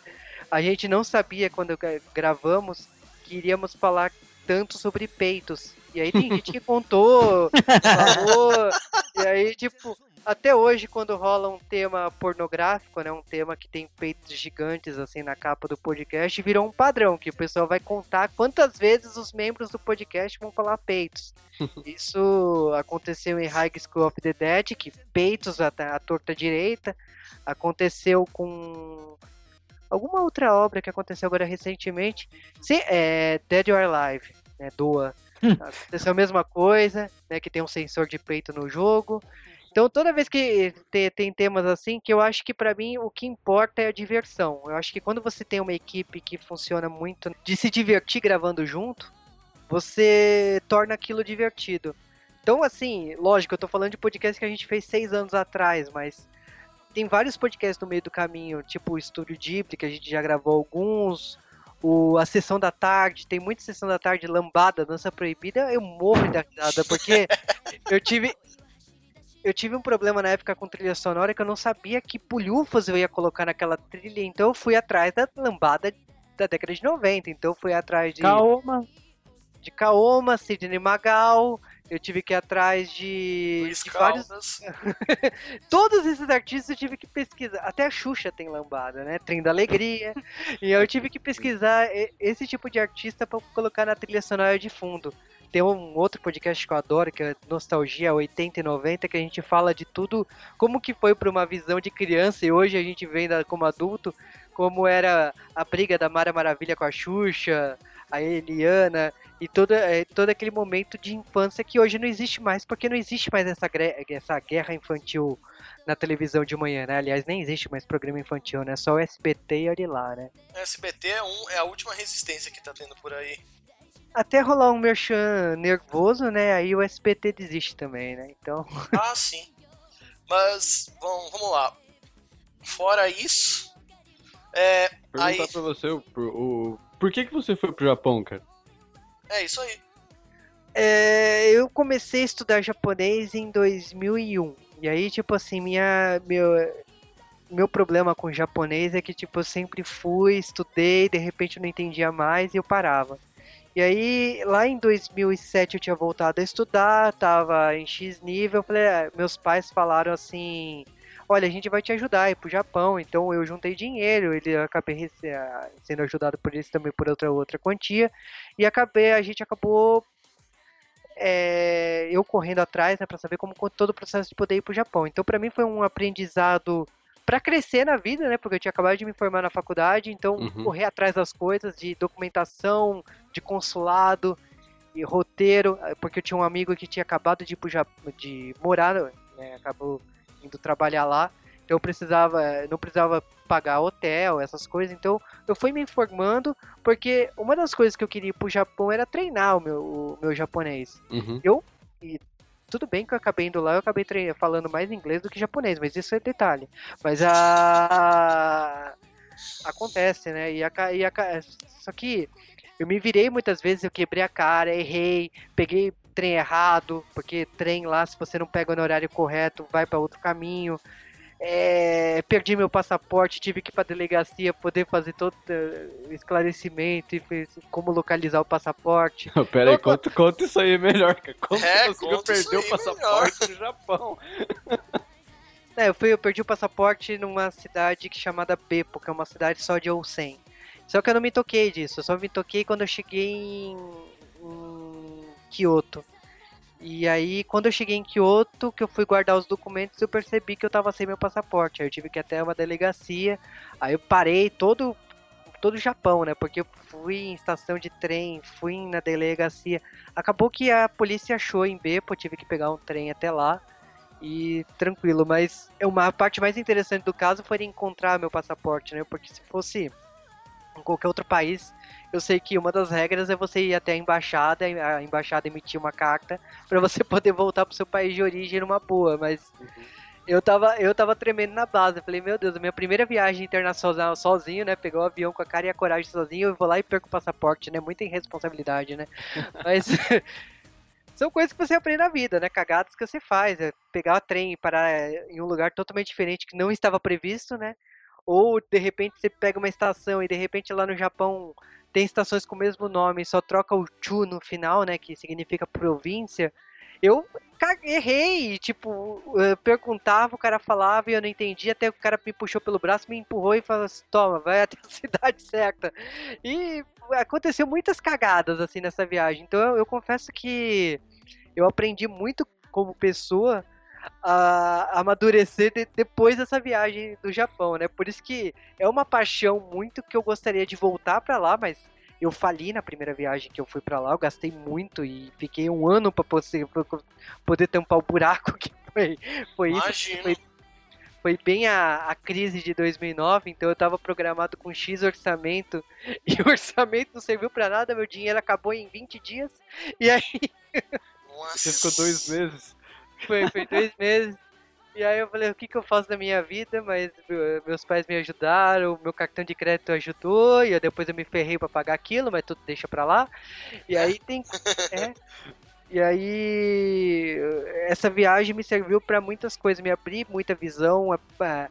a gente não sabia quando gra- gravamos que iríamos falar tanto sobre peitos. E aí tem gente que contou, falou, e aí, tipo, até hoje, quando rola um tema pornográfico, né, um tema que tem peitos gigantes, assim, na capa do podcast, virou um padrão, que o pessoal vai contar quantas vezes os membros do podcast vão falar peitos. Isso aconteceu em High School of the Dead, que peitos à, à torta direita. Aconteceu com alguma outra obra que aconteceu agora recentemente. Sim, é Dead or Alive, né? Doa. Aconteceu a mesma coisa, né? Que tem um sensor de peito no jogo. Então toda vez que te- tem temas assim, que eu acho que pra mim o que importa é a diversão. Eu acho que quando você tem uma equipe que funciona muito de se divertir gravando junto, você torna aquilo divertido. Então, assim, lógico, eu tô falando de podcast que a gente fez seis anos atrás, mas tem vários podcasts no meio do caminho, tipo o Estúdio Ghibli, que a gente já gravou alguns, o, a Sessão da Tarde, tem muita Sessão da Tarde lambada, dança proibida, eu morro da risada, porque eu tive... Eu tive um problema na época com trilha sonora que eu não sabia que pulhufas eu ia colocar naquela trilha, então eu fui atrás da lambada da década de 90, então eu fui atrás de
Calma.
de Kaoma, Sidney Magal, eu tive que ir atrás de,
Luiz
de vários. Todos esses artistas eu tive que pesquisar. Até a Xuxa tem lambada, né? Trem da Alegria. e eu tive que pesquisar esse tipo de artista pra colocar na trilha sonora de fundo. Tem um outro podcast que eu adoro, que é Nostalgia 80 e 90, que a gente fala de tudo, como que foi para uma visão de criança e hoje a gente vem como adulto, como era a briga da Mara Maravilha com a Xuxa, a Eliana, e todo, é, todo aquele momento de infância que hoje não existe mais, porque não existe mais essa, essa guerra infantil na televisão de manhã, né? Aliás, nem existe mais programa infantil, né? Só o SBT e olha né?
SBT é, um, é a última resistência que tá tendo por aí.
Até rolar um merchan nervoso, né? Aí o SBT desiste também, né? Então,
Ah, sim. Mas, bom, vamos lá. Fora isso, é,
Perguntar
Aí-
pra você o, o- por que que você foi pro Japão, cara?
é isso aí.
é, eu comecei a estudar japonês em 2001. E aí, tipo assim, minha, meu, meu problema com japonês é que, tipo, eu sempre fui, estudei, de repente eu não entendia mais e eu parava. E aí, lá em 2007 eu tinha voltado a estudar, tava em X nível, falei, ah, meus pais falaram assim, olha, a gente vai te ajudar ir pro Japão, então eu juntei dinheiro, ele acabei sendo ajudado por eles também por outra outra quantia, e acabei, a gente acabou é, eu correndo atrás, né, para saber como co- todo o processo de poder ir pro Japão. Então, para mim foi um aprendizado para crescer na vida, né, porque eu tinha acabado de me formar na faculdade, então
Uhum.
correr atrás das coisas de documentação, de consulado e roteiro, eh, porque eu tinha um amigo que tinha acabado de ir pro Japão, de morar, né, acabou indo trabalhar lá. Então eu precisava, não precisava pagar hotel, essas coisas. Então eu fui me informando, porque uma das coisas que eu queria ir pro Japão era treinar o meu, o meu japonês.
Uhum.
Tudo bem que eu acabei indo lá, eu acabei falando mais inglês do que japonês, mas isso é detalhe. Mas a. Acontece, né? E a, e a, Só que eu me virei muitas vezes, eu quebrei a cara, errei, peguei trem errado, porque trem lá, se você não pega no horário correto, vai para outro caminho. É, perdi meu passaporte, tive que ir pra delegacia poder fazer todo o esclarecimento e fez como localizar o passaporte.
Pera aí, conta, conta isso aí melhor. Como
É,
você conseguiu perder o passaporte no Japão?
É, eu, fui, eu perdi o passaporte numa cidade que- chamada Beppo, que é uma cidade só de Onsen. Só que eu não me toquei disso, eu só me toquei quando eu cheguei em, em Kyoto. E aí, quando eu cheguei em Kyoto, que eu fui guardar os documentos, eu percebi que eu tava sem meu passaporte. Aí eu tive que ir até uma delegacia. Aí eu parei todo todo o Japão, né? Porque eu fui em estação de trem, fui na delegacia. Acabou que a polícia achou em Beppo, tive que pegar um trem até lá e tranquilo, mas é uma a parte mais interessante do caso foi encontrar meu passaporte, né? Porque se fosse em qualquer outro país, eu sei que uma das regras é você ir até a embaixada, a embaixada emitir uma carta para você poder voltar pro seu país de origem numa boa, mas eu tava, eu tava tremendo na base. Eu falei, meu Deus, a minha primeira viagem internacional sozinho, né? Pegar o avião com a cara e a coragem sozinho, eu vou lá e perco o passaporte, né? Muita irresponsabilidade, né? Mas são coisas que você aprende na vida, né? Cagadas que você faz. É pegar o trem e parar é, em um lugar totalmente diferente que não estava previsto, né? Ou de repente você pega uma estação e de repente lá no Japão tem estações com o mesmo nome, só troca o chu no final, né? Que significa província. Eu errei, tipo, eu perguntava, o cara falava e eu não entendia, até o cara me puxou pelo braço, me empurrou e falou assim, toma, vai até a cidade certa. E aconteceu muitas cagadas, assim, nessa viagem. Então eu, eu confesso que eu aprendi muito como pessoa a amadurecer de- depois dessa viagem do Japão, né? Por isso que é uma paixão muito que eu gostaria de voltar pra lá, mas eu fali na primeira viagem que eu fui pra lá, eu gastei muito e fiquei um ano pra poder, poder tampar o buraco que foi, foi isso. Foi, foi bem a, a crise de 2009, então eu tava programado com X orçamento e o orçamento não serviu pra nada, meu dinheiro acabou em 20 dias e aí
Nossa.
Você ficou dois meses.
Foi, foi dois meses. E aí eu falei, o que, que eu faço da minha vida? Mas meu- meus pais me ajudaram, meu cartão de crédito ajudou, e eu- depois eu me ferrei pra pagar aquilo, mas tudo deixa pra lá. E aí tem. É. E aí essa viagem me serviu pra muitas coisas, me abrir muita visão, a- a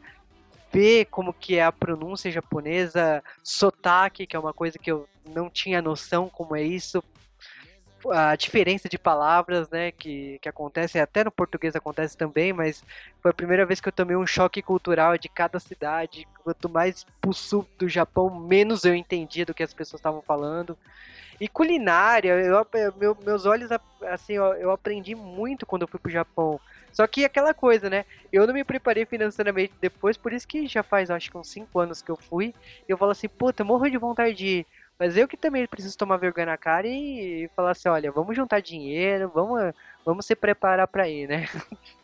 ver como que é a pronúncia japonesa, sotaque, que é uma coisa que eu não tinha noção como é isso, a diferença de palavras, né, que, que acontece, até no português acontece também, mas foi a primeira vez que eu tomei um choque cultural de cada cidade. Quanto mais pro sul do Japão, menos eu entendia do que as pessoas estavam falando. E culinária, eu, eu- meu- meus olhos, assim, eu, aprendi muito quando eu fui pro Japão. Só que aquela coisa, né? Eu não me preparei financeiramente depois, por isso que já faz acho que uns 5 anos que eu fui. Eu falo assim, puta, morro de vontade de ir. Mas eu que também preciso tomar vergonha na cara e falar assim, olha, vamos juntar dinheiro, vamos, vamos se preparar pra ir, né?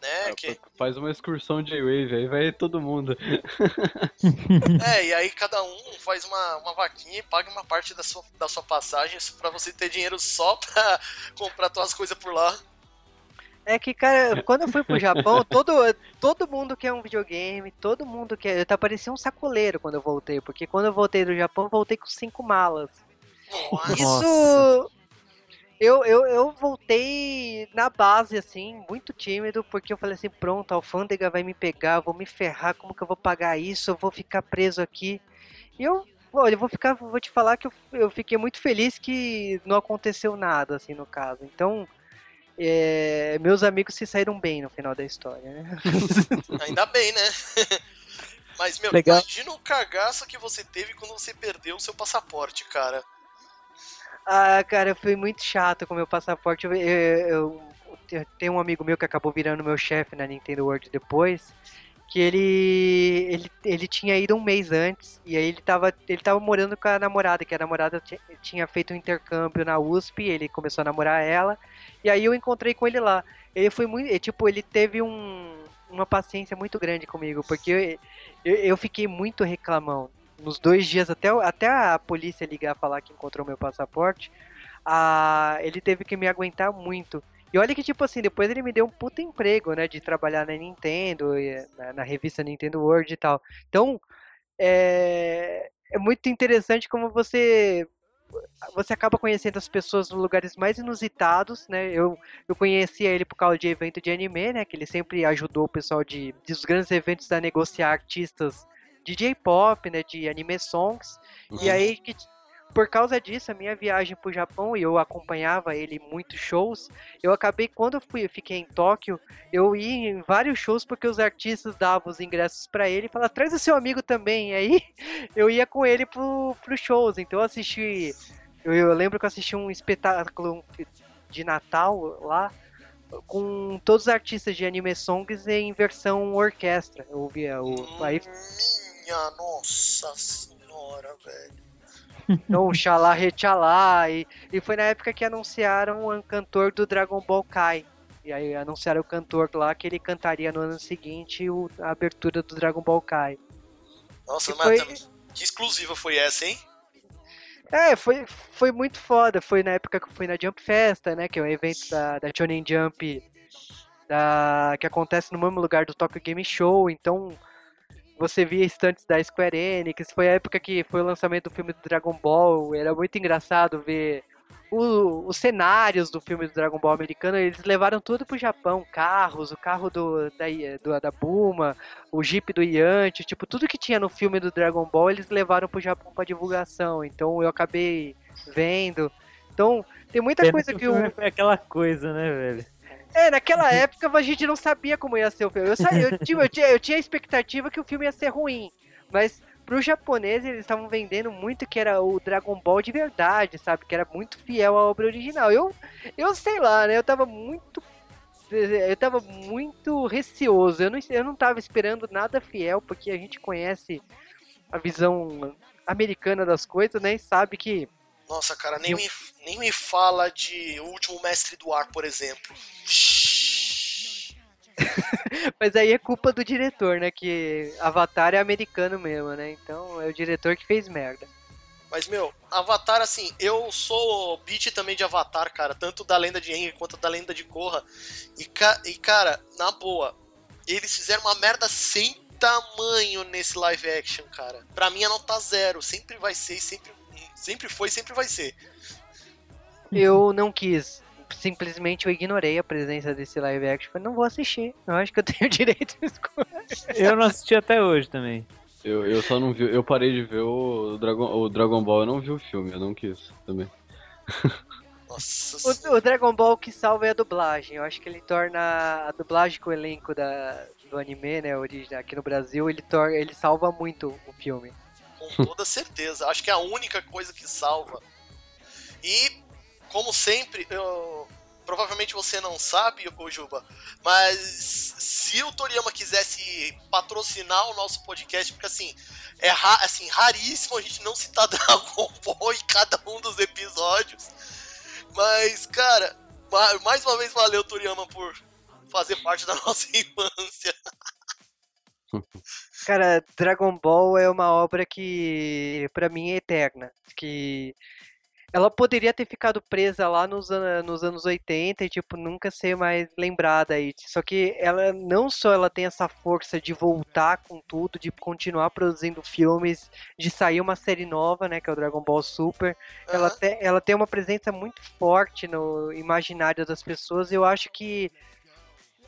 Né,
Ah,
que-
Faz uma excursão J-Wave, aí vai todo mundo.
É, e aí cada um faz uma, uma vaquinha e paga uma parte da sua, da sua passagem pra você ter dinheiro só pra comprar tuas coisas por lá.
É que, cara, quando eu fui pro Japão, todo, todo mundo quer um videogame, todo mundo quer. Eu tá parecia um sacoleiro quando eu voltei, porque quando eu voltei do Japão, eu voltei com cinco malas.
Nossa.
Isso. Eu, eu, eu voltei na base, assim, muito tímido, porque eu falei assim: pronto, a alfândega vai me pegar, eu vou me ferrar, como que eu vou pagar isso? Eu vou ficar preso aqui. E eu, olha, eu vou ficar, vou te falar que eu, eu fiquei muito feliz que não aconteceu nada, assim, no caso. Então, é, meus amigos se saíram bem no final da história, né?
Ainda bem, né? Mas, meu,
Legal.
imagina o cagaço que você teve quando você perdeu o seu passaporte, cara.
Ah, cara, foi muito chato com o meu passaporte. Eu, eu- eu- eu tenho um amigo meu que acabou virando meu chefe na Nintendo World depois, que ele, ele ele tinha ido um mês antes e aí ele tava ele tava morando com a namorada, que a namorada ti- tinha feito um intercâmbio na USP, ele começou a namorar ela. E aí eu encontrei com ele lá. Ele foi muito, tipo, ele teve um, uma paciência muito grande comigo, porque eu, eu, eu fiquei muito reclamão nos dois dias até, até a polícia ligar falar que encontrou meu passaporte, a, ele teve que me aguentar muito. E olha que, tipo assim, depois ele me deu um puta emprego, né, de trabalhar na Nintendo, na, na revista Nintendo World e tal. Então, é, é muito interessante como você você acaba conhecendo as pessoas nos lugares mais inusitados, né? Eu, eu conhecia ele por causa de evento de anime, né? Que ele sempre ajudou o pessoal de, dos grandes eventos a negociar artistas de J-pop, né? De anime songs. E aí, que, por causa disso, a minha viagem pro Japão, e eu acompanhava ele muitos shows, eu acabei, quando eu fui, eu fiquei em Tóquio, eu ia em vários shows porque os artistas davam os ingressos pra ele e falavam, traz o seu amigo também. E aí, eu ia com ele pro, pro shows. Então eu assisti, eu, eu lembro que eu assisti um espetáculo de Natal lá, com todos os artistas de anime songs em versão orquestra. Eu ouvia o. Aí
Minha nossa senhora, velho.
Então, Xalá Rechalá. E, e foi na época que anunciaram o cantor do Dragon Ball Kai. E aí anunciaram o cantor lá que ele cantaria no ano seguinte o- a abertura do Dragon Ball Kai.
Nossa,
E
mas
foi-
que exclusiva foi essa, hein?
É, foi, foi muito foda. Foi na época que eu fui na Jump Festa, né? Que é um evento da, da Shonen Jump da, que acontece no mesmo lugar do Tokyo Game Show. Então você via estantes da Square Enix. Foi a época que foi o lançamento do filme do Dragon Ball. Era muito engraçado ver o- os cenários do filme do Dragon Ball americano. Eles levaram tudo pro Japão: carros, o carro do, da, do, da Buma, o Jeep do Yanti. Tipo, tudo que tinha no filme do Dragon Ball eles levaram pro Japão pra divulgação. Então eu acabei vendo. Então, tem muita
Pena
coisa
que
que
o foi aquela coisa, né, velho?
É, naquela época a gente não sabia como ia ser o filme. Eu, sa- eu, tinha, eu, tinha, eu tinha a expectativa que o filme ia ser ruim, mas pro japonês eles estavam vendendo muito que era o Dragon Ball de verdade, sabe? Que era muito fiel à obra original. Eu, eu sei lá, né? Eu tava muito eu tava muito receoso. Eu não, eu não tava esperando nada fiel, porque a gente conhece a visão americana das coisas, né? E sabe que
Nossa, cara, nem
Eu-
me, nem me fala de O Último Mestre do Ar, por exemplo.
Mas aí é culpa do diretor, né? Que Avatar é americano mesmo, né? Então é o diretor que fez merda.
Mas, meu, Avatar, assim, eu sou beat também de Avatar, cara, tanto da lenda de Aang quanto da lenda de Korra. E, ca- e, cara, na boa, eles fizeram uma merda sem tamanho nesse live action, cara. Pra mim é nota zero, sempre vai ser, e sempre, sempre foi, sempre vai ser.
Eu não quis. Simplesmente eu ignorei a presença desse live action. Falei, não vou assistir. Eu acho que eu tenho direito de escolha.
Eu não assisti até hoje também.
Eu, eu só não vi. Eu parei de ver o Dragon, o Dragon Ball, eu não vi o filme, eu não quis também.
Nossa
O,
senhora.
o Dragon Ball que salva é a dublagem. Eu acho que ele torna a dublagem com o elenco da, do anime, né? Origem aqui no Brasil, ele, tor ele salva muito o filme.
Com toda certeza. Acho que é a única coisa que salva. E, como sempre, eu... provavelmente você não sabe, ô Juba, mas se o Toriyama quisesse patrocinar o nosso podcast, porque assim, é ra assim, raríssimo a gente não citar Dragon Ball em cada um dos episódios. Mas, cara, ma- mais uma vez valeu, Toriyama, por fazer parte da nossa infância.
Cara, Dragon Ball é uma obra que pra mim é eterna. Que ela poderia ter ficado presa lá nos, an- nos anos 80 e tipo nunca ser mais lembrada aí. Só que ela não só ela tem essa força de voltar com tudo, de continuar produzindo filmes, de sair uma série nova, né, que é o Dragon Ball Super. Ela,
Aham.
te- ela tem uma presença muito forte no imaginário das pessoas e eu acho que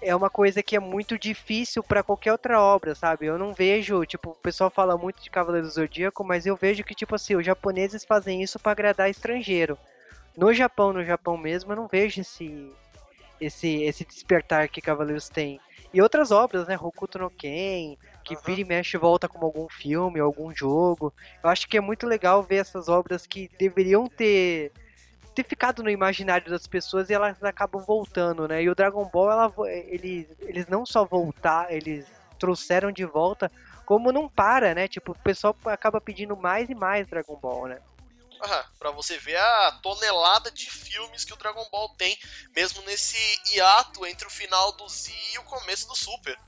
é uma coisa que é muito difícil pra qualquer outra obra, sabe? Eu não vejo, tipo, o pessoal fala muito de Cavaleiro do Zodíaco, mas eu vejo que, tipo assim, os japoneses fazem isso pra agradar estrangeiro. No Japão, no Japão mesmo, eu não vejo esse esse esse despertar que Cavaleiros tem. E outras obras, né? Hokuto no Ken, que
Aham.
vira e mexe e volta como algum filme, algum jogo. Eu acho que é muito legal ver essas obras que deveriam ter ter ficado no imaginário das pessoas e elas acabam voltando, né? E o Dragon Ball, ela, eles, eles não só voltar, eles trouxeram de volta, como não para, né? Tipo, o pessoal acaba pedindo mais e mais Dragon Ball, né?
Aham, pra você ver a tonelada de filmes que o Dragon Ball tem, mesmo nesse hiato entre o final do Z e o começo do Super.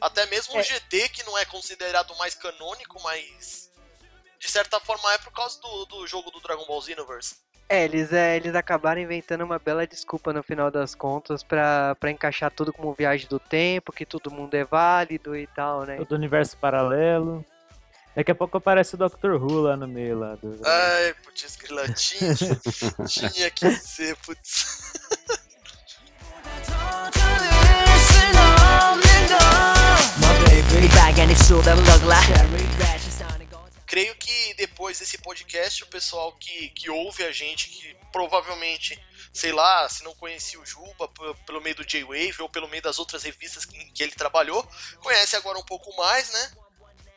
Até mesmo
É.
o GT, que não é considerado mais canônico, mas de certa forma é por causa do, do jogo do Dragon Ball Xenoverse.
É, eles, é, eles acabaram inventando uma bela desculpa no final das contas pra, pra encaixar tudo como viagem do tempo, que todo mundo é válido e tal, né?
Do universo paralelo. Daqui a pouco aparece o Dr. Who lá no meio lá. Do...
Ai, putz, grila, tinha, tinha que ser, putz. Creio que depois desse podcast, o pessoal que, que ouve a gente, que provavelmente, sei lá, se não conhecia o Juba pelo meio do J-Wave ou pelo meio das outras revistas em que ele trabalhou, conhece agora um pouco mais, né?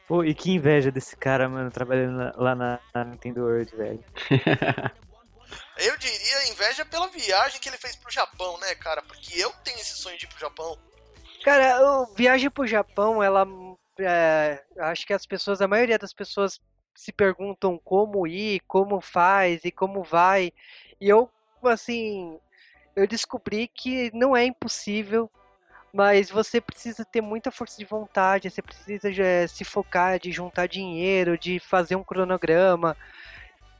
Pô, e que inveja desse cara, mano, trabalhando na- lá na, na Nintendo World, velho.
Eu diria inveja pela viagem que ele fez pro Japão, né, cara? Porque eu tenho esse sonho de ir pro Japão.
Cara, o viagem pro Japão, ela. É, acho que as pessoas, a maioria das pessoas se perguntam como ir, como faz e como vai. E eu, assim, eu descobri que não é impossível, mas você precisa ter muita força de vontade, você precisa eh, se focar, de juntar dinheiro, de fazer um cronograma,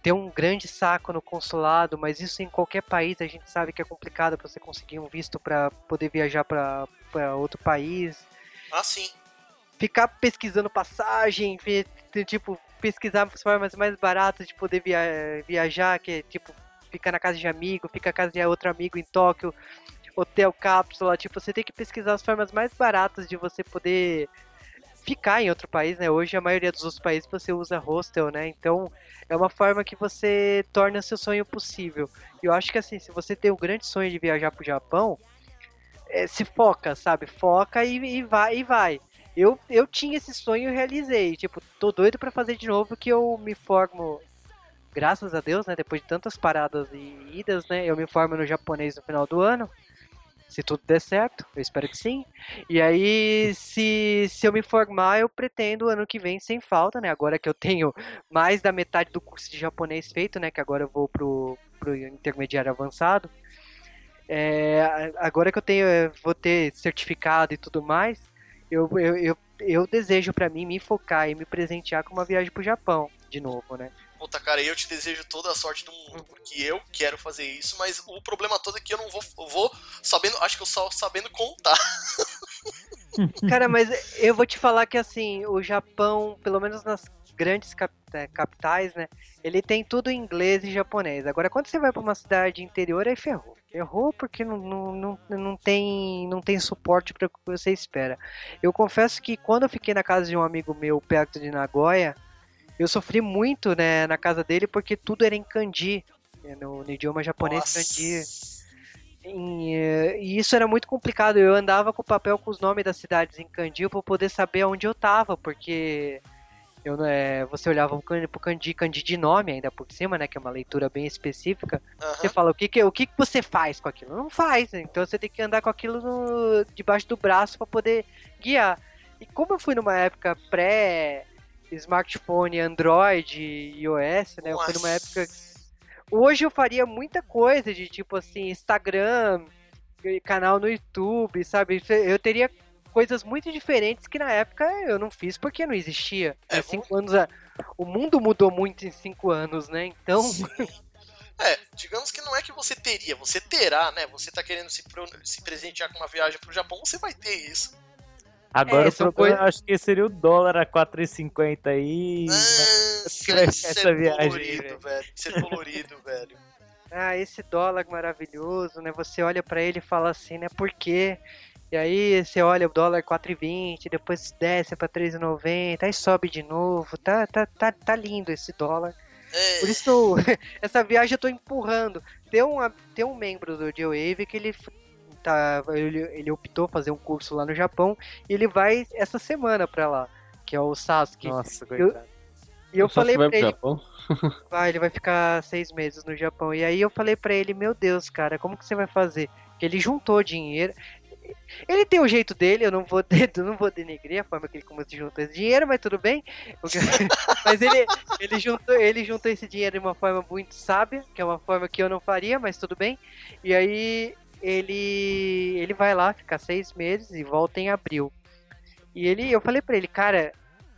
ter um grande saco no consulado, mas isso em qualquer país a gente sabe que é complicado para você conseguir um visto para poder viajar para outro país.
Ah, sim.
Ficar pesquisando passagem, tipo, pesquisar as formas mais baratas de poder via- viajar, que é tipo, ficar na casa de amigo, ficar na casa de outro amigo em Tóquio, hotel cápsula, tipo, você tem que pesquisar as formas mais baratas de você poder ficar em outro país, né? Hoje a maioria dos outros países você usa hostel, né? Então é uma forma que você torna seu sonho possível. E eu acho que assim, se você tem o grande sonho de viajar pro Japão, é, se foca, sabe? Foca e, e vai e vai. Eu, eu tinha esse sonho e realizei. Tipo, tô doido pra fazer de novo que eu me formo. Graças a Deus, né? Depois de tantas paradas e idas, né? Eu me formo no japonês no final do ano. se tudo der certo, eu espero que sim. E aí, se, se eu me formar, eu pretendo ano que vem sem falta, né? Agora que eu tenho mais da metade do curso de japonês feito, né? Que agora eu vou pro, pro intermediário avançado. É, agora que eu tenho, eh, vou ter certificado e tudo mais, eu, eu, eu, eu desejo pra mim me focar e me presentear com uma viagem pro Japão, de novo, né?
Puta, cara, eu te desejo toda a sorte do mundo, porque eu quero fazer isso, mas o problema todo é que eu não vou, eu vou sabendo, acho que eu só sabendo contar.
Cara, mas eu vou te falar que assim, o Japão, pelo menos nas grandes cap- eh, capitais, né? Ele tem tudo em inglês e japonês. Agora, quando você vai pra uma cidade interior, aí ferrou. Ferrou porque não, não, não, não tem, não tem suporte para o que você espera. Eu confesso que quando eu fiquei na casa de um amigo meu perto de Nagoya, eu sofri muito né, na casa dele porque tudo era em kanji. né, No, no idioma japonês,
Nossa.
kanji. Em, eh, e isso era muito complicado. Eu andava com o papel com os nomes das cidades em kanji para poder saber onde eu tava, porque eu, eh, você olhava pro kanji, pro kanji, kanji de nome ainda por cima, né, que é uma leitura bem específica. Você
Aham.
fala o que que, o que que você faz com aquilo? Não faz, né? então você tem que andar com aquilo no- debaixo do braço para poder guiar. E como eu fui numa época pré smartphone, Android e iOS, né? Eu fui numa
Nossa.
época Hoje eu faria muita coisa de tipo assim, Instagram, canal no YouTube, sabe? Eu teria coisas muito diferentes que na época eu não fiz porque não existia.
É,
cinco anos, a- o mundo mudou muito em cinco anos, né? Então,
É, digamos que não é que você teria, você terá, né? Você tá querendo se, pro- se presentear com uma viagem pro Japão, você vai ter isso.
Agora
É,
o problema, acho que seria o dólar a 4,50 aí. Ficar
é
essa viagem aí,
colorido,
velho.
velho. Isso é colorido, velho.
ah, esse dólar maravilhoso, né? Você olha pra ele e fala assim, né? Por quê? E aí você olha o dólar 4,20, depois desce pra 3,90, aí sobe de novo. Tá, tá, tá, tá lindo esse dólar.
É,
Por isso eu- essa viagem eu tô empurrando. Tem um, tem um membro do G-Wave que ele tá, ele, ele optou fazer um curso lá no Japão e ele vai essa semana pra lá, que é o Sasuke.
Nossa, coitado.
e eu falei pra
pro
ele,
Japão?
vai, ele vai ficar seis meses no Japão. E aí eu falei pra ele, meu Deus, cara, como que você vai fazer? Que ele juntou dinheiro. Ele tem o jeito dele, eu não vou, de- eu não vou denegrir a forma que ele como juntou esse dinheiro, mas tudo bem. Mas ele, ele, juntou, ele juntou esse dinheiro de uma forma muito sábia, que é uma forma que eu não faria, mas tudo bem. E aí ele, ele vai lá ficar seis meses e volta em abril. E ele, eu falei pra ele, cara,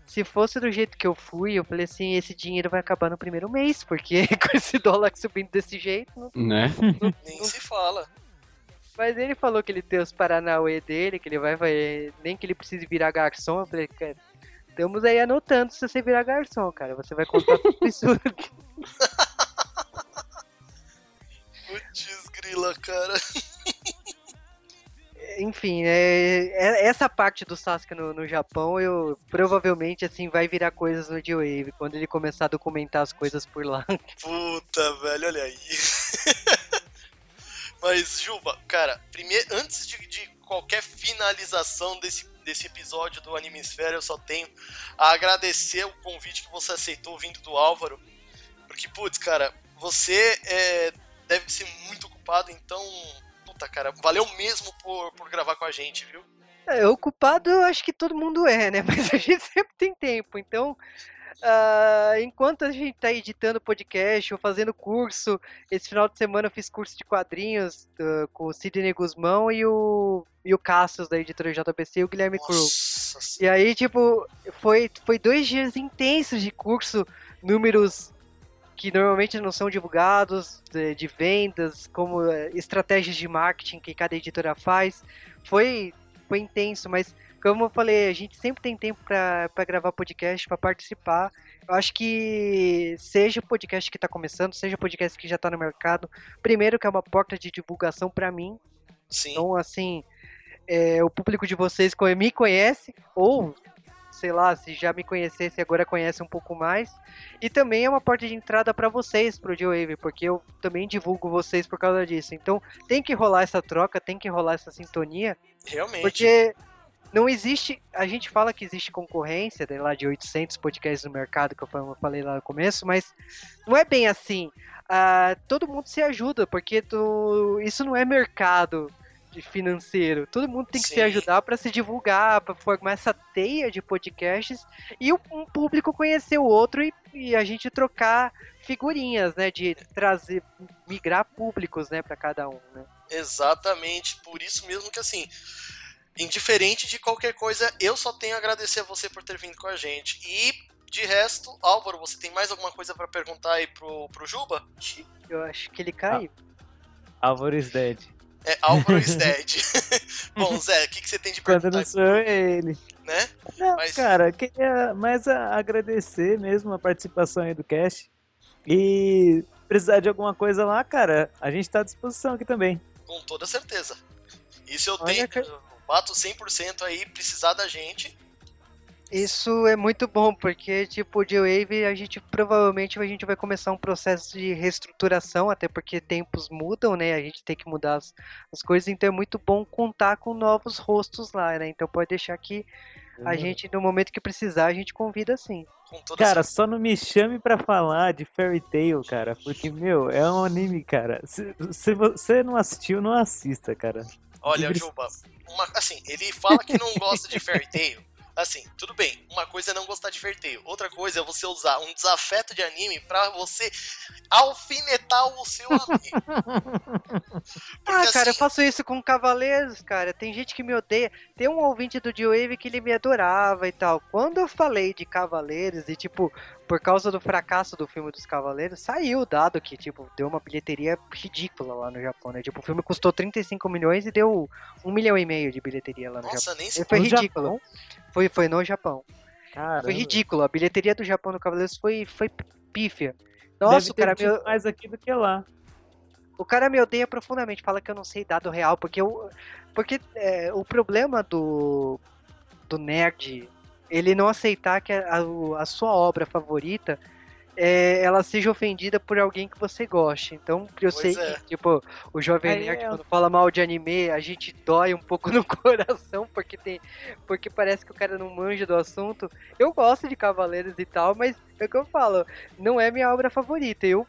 se fosse do jeito que eu fui, eu falei assim, esse dinheiro vai acabar no primeiro mês, porque com esse dólar subindo desse jeito, não
Né?
nem se fala.
Mas ele falou que ele tem os Paranauê dele, que ele vai, vai. Nem que ele precise virar garçom. Eu falei, cara, estamos aí anotando se você virar garçom, cara. Você vai contar tudo isso.
Putz, grila, cara.
Enfim, é, é- essa parte do Sasuke no, no Japão, eu provavelmente assim vai virar coisas no G-Wave, quando ele começar a documentar as coisas por lá.
Puta, velho, olha aí. Mas, Juba, cara, primeiro, antes de, de qualquer finalização desse, desse episódio do Anime Esfera, eu só tenho a agradecer o convite que você aceitou vindo do Álvaro. Porque, putz, cara, você é, deve ser muito ocupado, então, puta, cara, valeu mesmo por, por gravar com a gente, viu?
É, ocupado eu acho que todo mundo é, né? Mas a gente sempre tem tempo, então. Ah, enquanto a gente tá editando podcast ou fazendo curso, esse final de semana eu fiz curso de quadrinhos ah, com o Sidney Guzmão e o, e o Cassius da editora JBC e o Guilherme Cruz. E aí, tipo, foi, foi dois dias intensos de curso, números que normalmente não são divulgados, de, de vendas, como eh, estratégias de marketing que cada editora faz. Foi, foi intenso, mas como eu falei, a gente sempre tem tempo para gravar podcast, para participar. Eu acho que seja o podcast que está começando, seja o podcast que já está no mercado, primeiro que é uma porta de divulgação para mim,
Sim.
então, assim, é, o público de vocês me conhece, ou, sei lá, se já me conhecesse, agora conhece um pouco mais. E também é uma porta de entrada para vocês, pro G-Wave, porque eu também divulgo vocês por causa disso. Então, tem que rolar essa troca, tem que rolar essa sintonia,
Realmente.
porque não existe. A gente fala que existe concorrência, sei lá, de 800 podcasts no mercado, que eu fa- eu falei lá no começo, mas não é bem assim. Ah, todo mundo se ajuda, porque tu- isso não é mercado. de financeiro. Todo mundo tem que se
Sim.
ajudar para se divulgar, para formar essa teia de podcasts e um público conhecer o outro e, e a gente trocar figurinhas, né? De trazer, migrar públicos, né, para cada um, né?
Exatamente, por isso mesmo que assim, indiferente de qualquer coisa, eu só tenho a agradecer a você por ter vindo com a gente. E de resto, Álvaro, você tem mais alguma coisa pra perguntar aí pro, pro Juba?
Eu acho que ele caiu.
Álvaro is dead.
É Álvaro is dead. Bom, Zé, o que, que você tem de
Quando
perguntar,
não sou eu, é ele.
né?
Não,
Mas-
cara, queria mais a- agradecer mesmo a participação aí do cast. E precisar de alguma coisa lá, cara, a gente tá à disposição aqui também.
Com toda certeza. Isso eu
Olha
tenho,
que-
eu bato 100% aí, precisar da gente.
Isso é muito bom, porque, tipo, de Wave, a gente provavelmente a gente vai começar um processo de reestruturação, até porque tempos mudam, né? A gente tem que mudar as, as coisas, então é muito bom contar com novos rostos lá, né? Então pode deixar que a gente, no momento que precisar, a gente convida sim.
Cara, só não me chame pra falar de Fairy Tail, cara, porque, meu, é um anime, cara. Se, se você não assistiu, não assista, cara.
Olha, Juba, uma, assim, ele fala que não gosta de Fairy Tail. Assim, tudo bem, uma coisa é não gostar de Fairy Tail, outra coisa é você usar um desafeto de anime pra você alfinetar o seu amigo.
Ah,
Porque,
cara, eu
assim,
faço isso com Cavaleiros, cara. Tem gente que me odeia. Tem um ouvinte do D-Wave que ele me adorava e tal. Quando eu falei de Cavaleiros e, tipo, por causa do fracasso do filme dos Cavaleiros, saiu o dado que, tipo, deu uma bilheteria ridícula lá no Japão, né? Tipo, o filme custou 35 milhões e deu um milhão e meio de bilheteria lá no Japão.
Nossa, nem se
foi
No
ridículo. Foi, foi no Japão.
Cara,
Foi ridículo. A bilheteria do Japão no Cavaleiros foi, foi pífia.
Deve
Nossa, o
ter
cara,
tido
me,
mais aqui do que lá.
o cara me odeia profundamente, fala que eu não sei dado real, porque eu, porque é, o problema do do nerd, ele não aceitar que a, a- a sua obra favorita é, ela seja ofendida por alguém que você goste. Então, eu
Pois
sei
é.
que, tipo, o jovem
Aí
nerd
é-
quando fala mal de anime, a gente dói um pouco no coração, porque tem porque parece que o cara não manja do assunto. Eu gosto de Cavaleiros e tal, mas é o que eu falo, não é minha obra favorita. Eu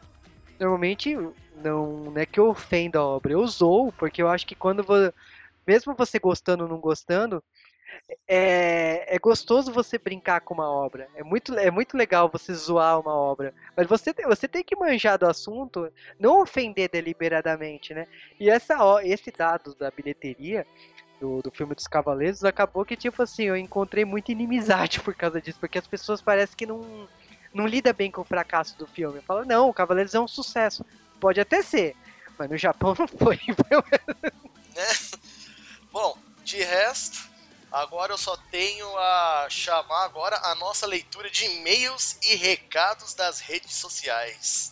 normalmente não, não é que eu ofendo a obra, eu zoo, porque eu acho que quando você, mesmo você gostando ou não gostando, é, é gostoso você brincar com uma obra. É muito, é muito legal você zoar uma obra. Mas você, você tem que manjar do assunto, não ofender deliberadamente, né? E essa, esse dado da bilheteria do, do filme dos Cavaleiros acabou que, tipo assim, eu encontrei muita inimizade por causa disso, porque as pessoas parecem que não, não lidam bem com o fracasso do filme. Fala, não, o Cavaleiros é um sucesso. Pode até ser, mas no Japão não foi.
Bom, de resto, agora eu só tenho a chamar agora a nossa leitura de e-mails e recados das redes sociais.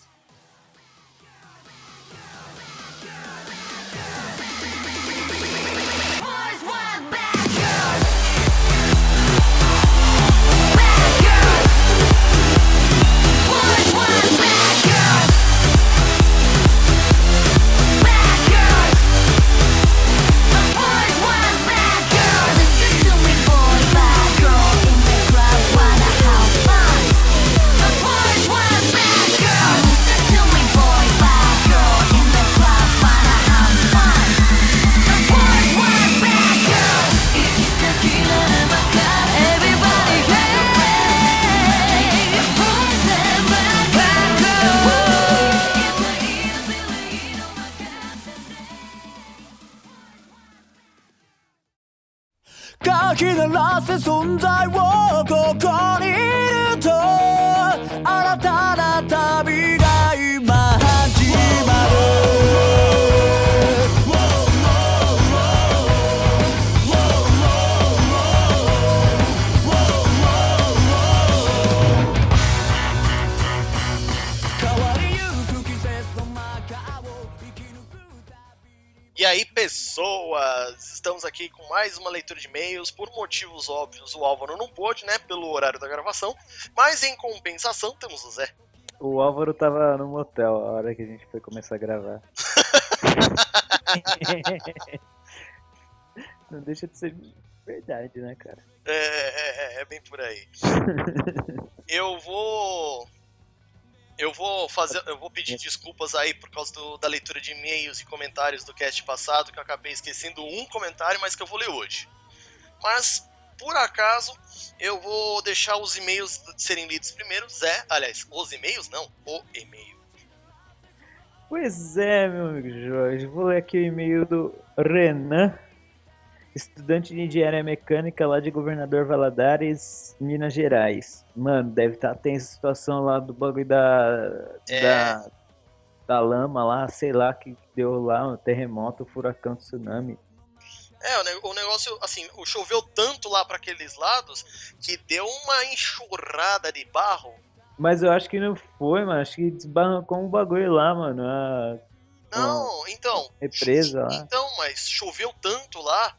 き鳴らせ存在を
Estamos aqui com mais uma leitura de e-mails. Por motivos óbvios, o Álvaro não pôde, né? Pelo horário da gravação. Mas em compensação, temos o Zé.
O Álvaro tava no motel a hora que a gente foi começar a gravar. Não deixa de ser verdade, né, cara?
É, é, é, é bem por aí. Eu vou. Eu vou fazer, eu vou pedir desculpas aí por causa do- da leitura de e-mails e comentários do cast passado, que eu acabei esquecendo um comentário, mas que eu vou ler hoje. Mas, por acaso, eu vou deixar os e-mails serem lidos primeiro. Zé, aliás, os e-mails não, o e-mail.
Pois é, meu amigo Jorge. Vou ler aqui o e-mail do Renan, estudante de engenharia mecânica lá de Governador Valadares, Minas Gerais. Mano, deve estar tensa a situação lá do bagulho da,
É.
da, da lama lá, sei lá, que deu lá, um terremoto, furacão, tsunami.
É, o, ne- o negócio, assim, choveu tanto lá para aqueles lados que deu uma enxurrada de barro.
Mas eu acho que não foi, mano. Acho que desbarrancou um bagulho lá, mano. A
Não, então,
represa lá.
Então, mas choveu tanto lá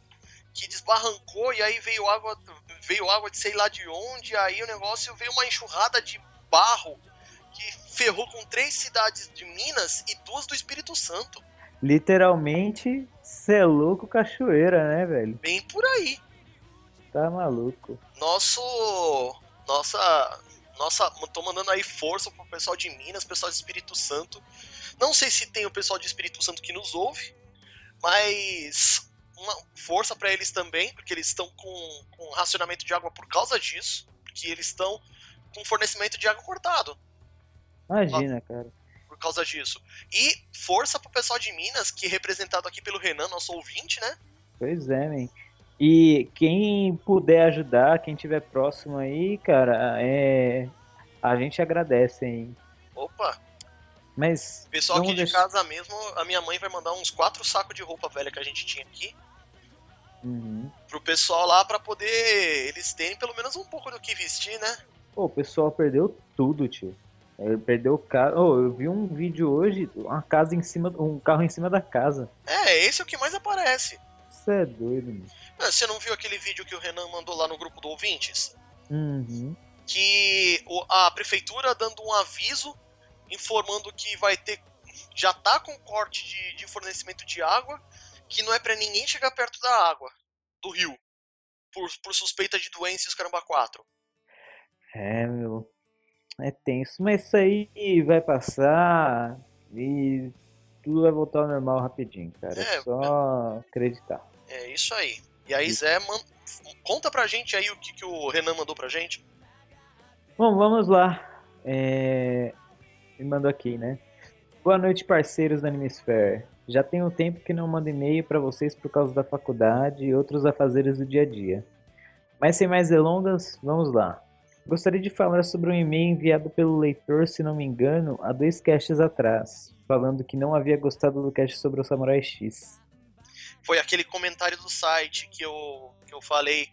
que desbarrancou e aí veio água, veio água de sei lá de onde, aí o negócio veio uma enxurrada de barro que ferrou com três cidades de Minas e duas do Espírito Santo.
Literalmente, cê é louco cachoeira, né, velho?
Bem por aí.
Tá maluco.
Nosso nossa nossa, tô mandando aí força pro pessoal de Minas, pessoal de Espírito Santo. Não sei se tem o pessoal de Espírito Santo que nos ouve, mas uma força pra eles também, porque eles estão com, com racionamento de água por causa disso, porque eles estão com fornecimento de água cortado
Imagina, cara.
por causa disso. E força pro pessoal de Minas, que é representado aqui pelo Renan, nosso ouvinte, né?
Pois é, man. E quem puder ajudar, quem tiver próximo aí, cara, é. A gente agradece, hein?
Opa,
Mas.
pessoal aqui de
deixar-
casa mesmo, a minha mãe vai mandar uns quatro sacos de roupa velha que a gente tinha aqui.
Uhum.
pro pessoal lá pra poder eles terem pelo menos um pouco do que vestir, né?
Pô, o pessoal perdeu tudo, tio. Ele perdeu o carro. Oh, eu vi um vídeo hoje, uma casa em cima, um carro em cima da casa.
É, esse é o que mais aparece.
Isso é doido, mano.
Ah, Você não viu aquele vídeo que o Renan mandou lá no grupo do ouvintes?
Uhum.
Que a prefeitura dando um aviso informando que vai ter. Já tá com corte de, de fornecimento de água, que não é pra ninguém chegar perto da água, do rio. Por, por suspeita de doença os caramba 4.
É, meu. É tenso. Mas isso aí vai passar e tudo vai voltar ao normal rapidinho, cara. É
É,
só acreditar.
É isso aí. E aí, Zé, man- conta pra gente aí o que, que o Renan mandou pra gente.
Bom, vamos lá. É... Me mandou aqui, né? Boa noite, parceiros da Animesphere. Já tem um tempo que não mando e-mail para vocês por causa da faculdade e outros afazeres do dia a dia. Mas sem mais delongas, vamos lá. Gostaria de falar sobre um e-mail enviado pelo leitor, se não me engano, há dois casts atrás, falando que não havia gostado do cast sobre o Samurai X.
foi aquele comentário do site que eu, que eu falei.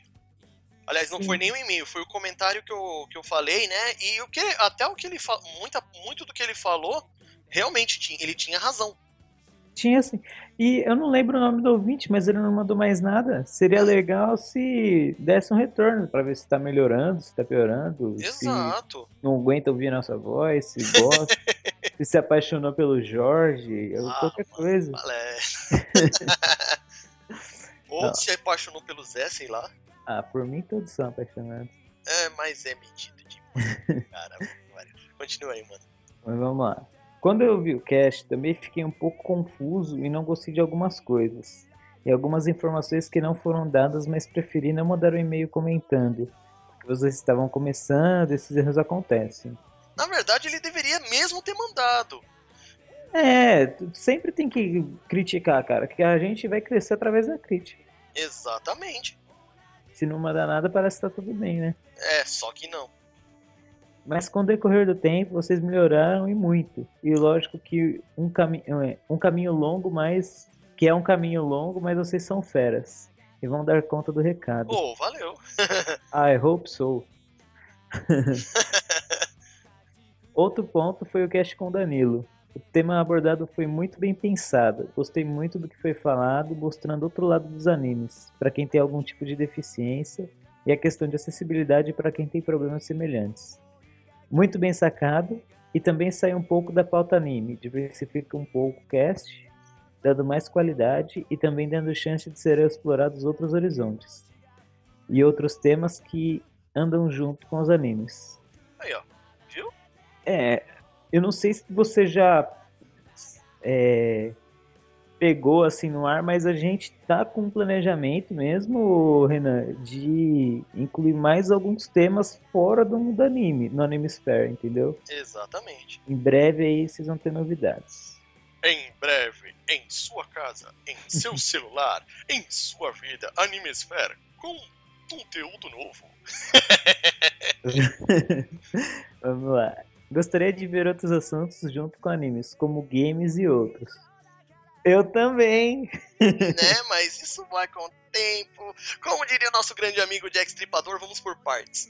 Aliás, não
Sim.
foi nem um e-mail, foi o comentário que eu, que eu falei, né? E o que, até o que ele falou, muito do que ele falou, realmente tinha, ele tinha razão.
Tinha assim. E eu não lembro o nome do ouvinte, mas ele não mandou mais nada. Seria legal se desse um retorno pra ver se tá melhorando, se tá piorando, se
Exato.
não aguenta ouvir nossa voz, se gosta, se se apaixonou pelo Jorge,
Ah,
qualquer coisa.
Valé. Ou
Não.
se apaixonou pelo Zé, sei lá.
Ah, por mim todos são apaixonados.
É, mas é metido demais. Cara, Maria. continua aí, mano.
Mas vamos lá. Quando eu vi o cast, também fiquei um pouco confuso e não gostei de algumas coisas. E algumas informações que não foram dadas, mas preferi não mandar o e-mail comentando. Porque vocês estavam começando, esses erros acontecem.
Na verdade, ele deveria mesmo ter mandado.
É, sempre tem que criticar, cara, que a gente vai crescer através da crítica.
Exatamente.
Se não mandar nada, parece que tá tudo bem, né?
É, só que não.
Mas com o decorrer do tempo, vocês melhoraram e muito. E lógico que um, cami é, um caminho longo, mas. Que é um caminho longo, mas vocês são feras. E vão dar conta do recado.
Pô, valeu.
I hope so. Outro ponto foi o cast com o Danilo. O tema abordado foi muito bem pensado. Gostei muito do que foi falado, mostrando outro lado dos animes, para quem tem algum tipo de deficiência, e a questão de acessibilidade para quem tem problemas semelhantes. Muito bem sacado, e também sai um pouco da pauta anime, diversifica um pouco o cast, dando mais qualidade e também dando chance de serem explorados outros horizontes e outros temas que andam junto com os animes.
Aí, ó. Viu?
É, eu não sei se você já é, pegou assim no ar, mas a gente tá com um planejamento mesmo, Renan, de incluir mais alguns temas fora do mundo anime, no Animesphere, entendeu?
Exatamente.
Em breve aí vocês vão ter novidades.
Em breve, em sua casa, em seu celular, em sua vida, Animesphere, com conteúdo novo.
Vamos lá. Gostaria de ver outros assuntos junto com animes, como games e outros. Eu também.
né? Mas isso vai com o tempo. Como diria nosso grande amigo Jack Stripador, vamos por partes.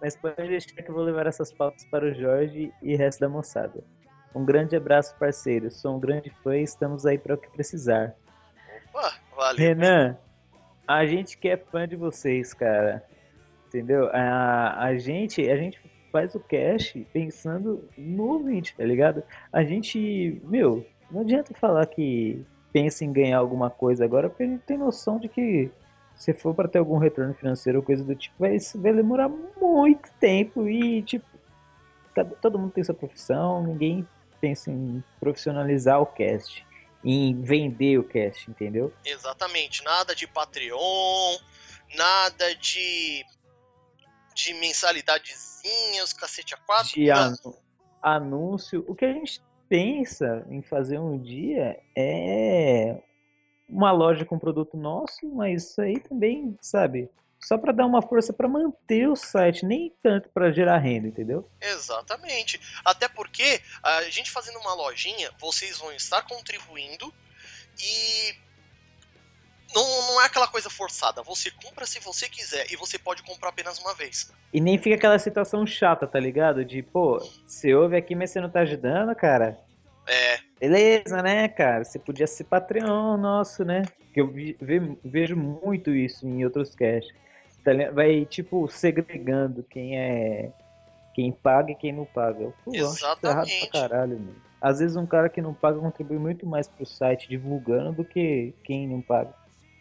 Mas pode deixar que eu vou levar essas pautas para o Jorge e o resto da moçada. Um grande abraço, parceiro. Sou um grande fã e estamos aí para o que precisar.
Opa, valeu.
Renan, a gente que é fã de vocês, cara. Entendeu? A, a gente, a gente faz o cast pensando no ouvinte, tá ligado? A gente, meu, não adianta falar que pensa em ganhar alguma coisa agora, porque a gente tem noção de que se for para ter algum retorno financeiro ou coisa do tipo, vai, vai demorar muito tempo e, tipo, cada- todo mundo tem sua profissão, ninguém pensa em profissionalizar o cast, em vender o cast, entendeu?
Exatamente. Nada de Patreon, nada de. de mensalidadezinhas, cacete a quatro.
de anu- anúncio. O que a gente pensa em fazer um dia é uma loja com produto nosso, mas isso aí também, sabe? Só para dar uma força para manter o site, nem tanto para gerar renda, entendeu?
Exatamente. Até porque a gente fazendo uma lojinha, vocês vão estar contribuindo e não, não é aquela coisa forçada. Você compra se você quiser e você pode comprar apenas uma vez.
E nem fica aquela situação chata, tá ligado? De, pô, você ouve aqui, mas você não tá ajudando, cara.
É,
Beleza, né, cara? Você podia ser Patreon nosso, né? Que eu vi- vejo muito isso em outros casts. Tá Vai, tipo, segregando quem é. Quem paga e quem não paga. Eu, Pô, eu acho
Exatamente.
pra caralho, mano. Às vezes um cara que não paga contribui muito mais pro site divulgando do que quem não paga.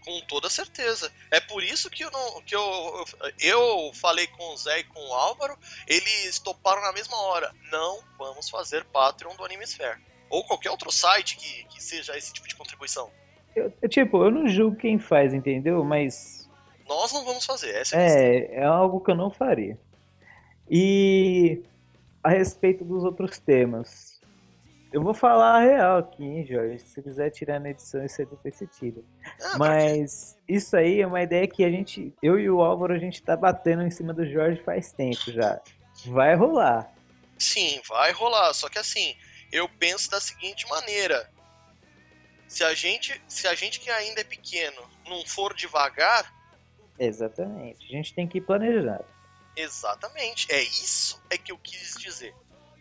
Com toda certeza. É por isso que eu não. Que eu, eu falei com o Zé e com o Álvaro, eles toparam na mesma hora. Não vamos fazer Patreon do Animesphere. Ou qualquer outro site que, que seja esse tipo de contribuição.
Eu, tipo, eu não julgo quem faz, entendeu? Mas
Nós não vamos fazer. Essa é.
É, é algo que eu não faria. E a respeito dos outros temas, eu vou falar a real aqui, hein, Jorge? Se quiser tirar na edição, isso aí depois você tira.
Ah?
Mas isso aí é uma ideia que a gente, eu e o Álvaro, a gente tá batendo em cima do Jorge faz tempo já. Vai rolar.
Sim, vai rolar. Só que assim, eu penso da seguinte maneira. Se a gente, se a gente que ainda é pequeno não for devagar,
Exatamente. A gente tem que planejar.
exatamente, é isso é que eu quis dizer.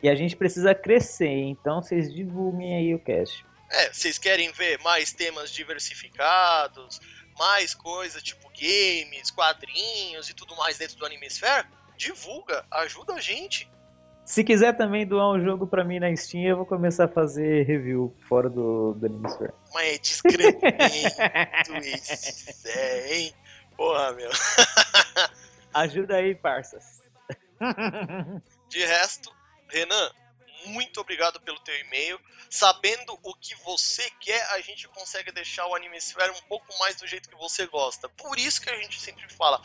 E a gente precisa crescer, então vocês divulguem aí o cast.
É, vocês querem ver mais temas diversificados, mais coisas tipo games, quadrinhos e tudo mais dentro do Animesphere? Divulga, ajuda a gente.
Se quiser também doar um jogo pra mim na Steam, eu vou começar a fazer review fora do, do Animesphere.
Mas é discretamente esse Zé, hein? Porra, meu.
Ajuda aí, parças.
De resto, Renan, muito obrigado pelo teu e-mail. Sabendo o que você quer, a gente consegue deixar o Animesphere um pouco mais do jeito que você gosta. Por isso que a gente sempre fala,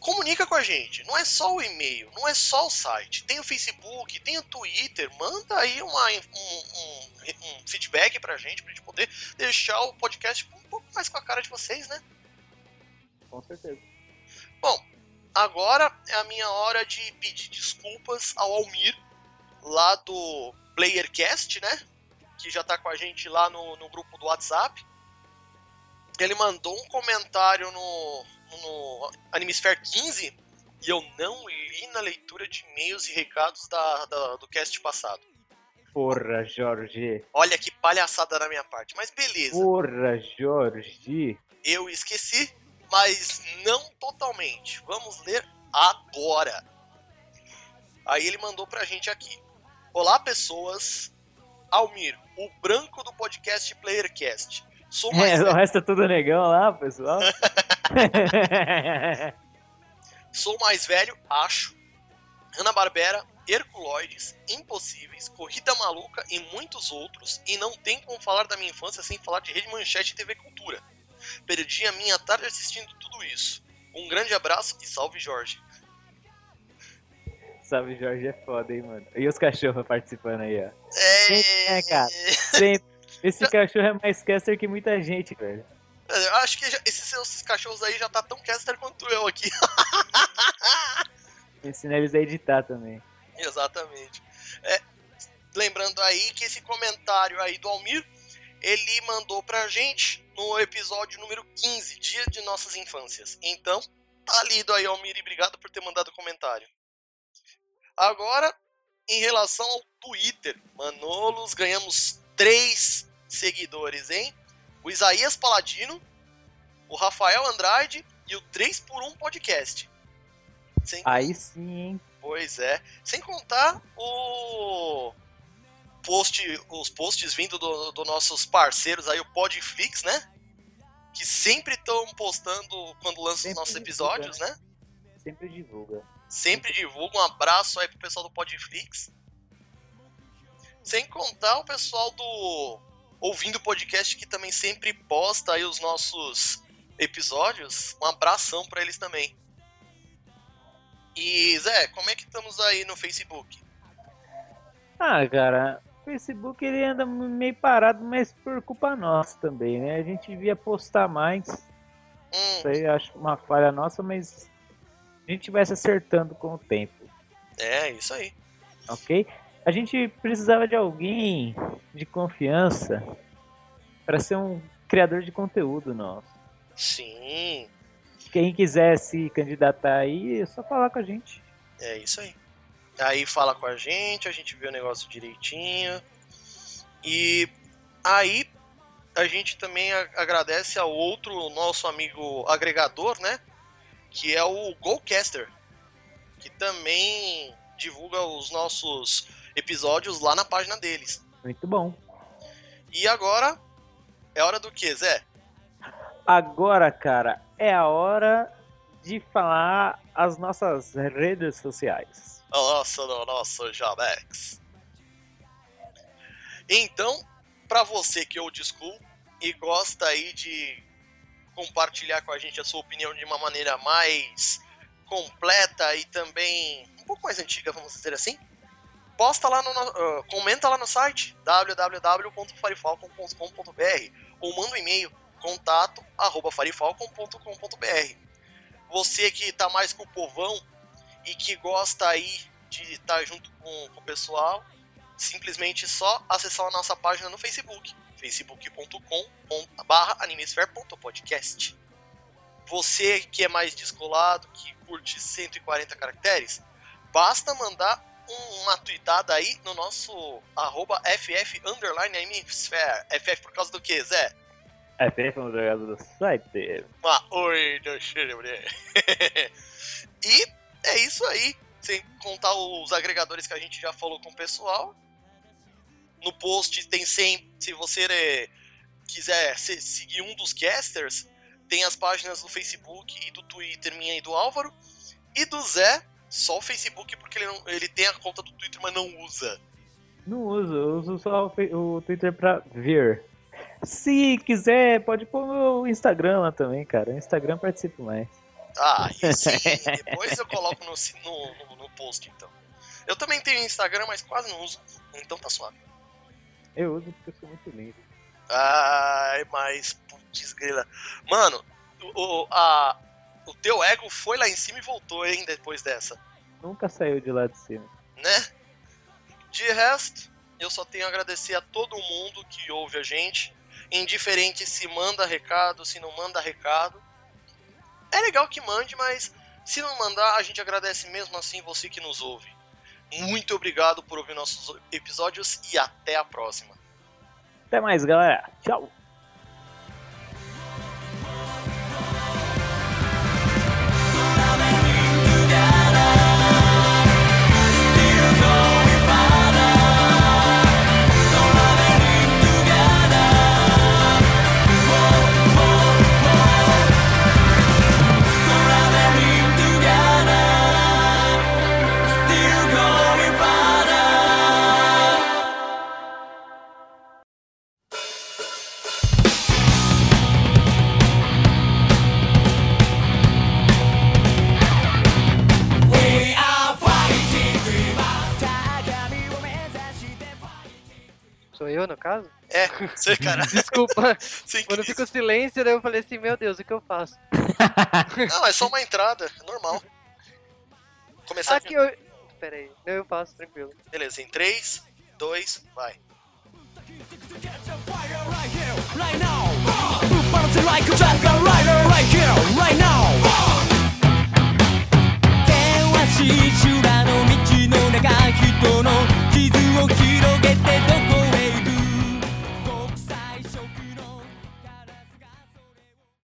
comunica com a gente. Não é só o e-mail, não é só o site. Tem o Facebook, tem o Twitter. Manda aí uma, um, um- um feedback pra gente, pra gente poder deixar o podcast um pouco mais com a cara de vocês, né?
Com certeza.
Agora é a minha hora de pedir desculpas ao Almir, lá do PlayerCast, né? Que já tá com a gente lá no, no grupo do WhatsApp. Ele mandou um comentário no, no Animesphere 15 e eu não li na leitura de e-mails e recados da, da- do cast passado.
Porra, Jorge.
Olha que palhaçada da minha parte, mas beleza.
Porra, Jorge.
Eu esqueci, mas não totalmente. Vamos ler agora. Aí ele mandou pra gente aqui. Olá, pessoas. Almir, o branco do podcast Playercast. Sou mais,
É, o resto é tudo negão lá, pessoal.
sou mais velho, acho. Ana Barbera Herculoides, Impossíveis, Corrida Maluca e muitos outros, e não tem como falar da minha infância sem falar de Rede Manchete e TV Cultura. Perdi a minha tarde assistindo tudo isso. Um grande abraço e salve Jorge.
Salve Jorge é foda, hein, mano. E os cachorros participando aí, ó.
É,
É, cara. Sempre. Esse cachorro é mais caster que muita gente, velho.
Eu acho que já- esses seus cachorros aí já tá tão caster quanto eu aqui.
Ensina eles a editar também.
Exatamente. É, lembrando aí que esse comentário aí do Almir, ele mandou pra gente no episódio número 15, Dia de Nossas Infâncias. Então, tá lido aí, Almir, e obrigado por ter mandado o comentário. Agora, em relação ao Twitter, Manolos, ganhamos três seguidores, hein? O Isaías Paladino, o Rafael Andrade e o 3x1 Podcast. Sem
Aí sim, hein?
Pois é. Sem contar o post, os posts vindo dos do nossos parceiros aí, o Podflix, né? Que sempre estão postando quando lançam os nossos
divulga,
episódios, né?
Sempre divulga.
Sempre divulga. Um abraço aí pro pessoal do Podflix. Sem contar o pessoal do Ouvindo Podcast que também sempre posta aí os nossos episódios. Um abração pra eles também. E Zé, como é que estamos aí no Facebook?
Ah, cara, Facebook ele anda meio parado, mas por culpa nossa também, né? A gente devia postar mais.
Hum,
Isso aí eu acho uma falha nossa, mas a gente vai se acertando com o tempo,
é, isso aí.
ok? A gente precisava de alguém de confiança para ser um criador de conteúdo nosso.
Sim,
Quem quiser se candidatar aí, é só falar com a gente.
é isso aí. Aí fala com a gente, a gente vê o negócio direitinho. E aí a gente também agradece ao outro nosso amigo agregador, né? Que é o Golcaster, que também divulga os nossos episódios lá na página deles.
Muito bom.
E agora é hora do que, Zé?
Agora, cara, é a hora de falar as nossas redes sociais.
Nossa, no nosso Jamex. Então, pra você que é old school e gosta aí de compartilhar com a gente a sua opinião de uma maneira mais completa e também um pouco mais antiga, vamos dizer assim, posta lá no, ah, comenta lá no site www.farifalcon.com.br ou manda um e-mail contato arroba farifalcon.com.br. Você que tá mais com o povão e que gosta aí de estar junto com, com o pessoal, simplesmente só acessar a nossa página no Facebook, facebook.com animesphere.podcast. Você que é mais descolado, que curte 140 caracteres, basta mandar um- uma tweetada aí no nosso arroba ff underline animesphere. FF por causa do que, Zé?
FF um drogado do site.
Ah, oi, do e é isso aí. Sem contar os agregadores que a gente já falou com o pessoal. No post tem sempre, se você eh, quiser se- seguir um dos casters, tem as páginas do Facebook e do Twitter, minha e do Álvaro. E do Zé, só o Facebook, porque ele, não- ele tem a conta do Twitter, mas não usa.
Não uso, eu uso só o o Twitter pra ver. Se quiser, pode pôr o Instagram lá também, cara. O Instagram participo mais.
Ah, e sim, depois eu coloco no, no, no, post, então. Eu também tenho Instagram, mas quase não uso. Então tá suave.
Eu uso porque eu sou muito lindo.
Ai, mas putz grila. Mano, o, o- a, o teu ego foi lá em cima e voltou, hein, depois dessa,
Nunca saiu de lá de cima.
né? De resto, eu só tenho a agradecer a todo mundo que ouve a gente, indiferente se manda recado, se não manda recado. É legal que mande, mas se não mandar, a gente agradece mesmo assim você que nos ouve. Muito obrigado por ouvir nossos episódios e até a próxima.
Até mais, galera. Tchau.
no caso?
É, você, cara.
Desculpa. Quando fica o silêncio, daí eu falei assim, meu Deus, o que eu faço?
Não, é só uma entrada, é normal. Começar
aqui. A... Eu... Pera aí, eu faço, tranquilo.
Beleza, em 3, 2, vai.
Right 人の道の中人の傷を広げてどこ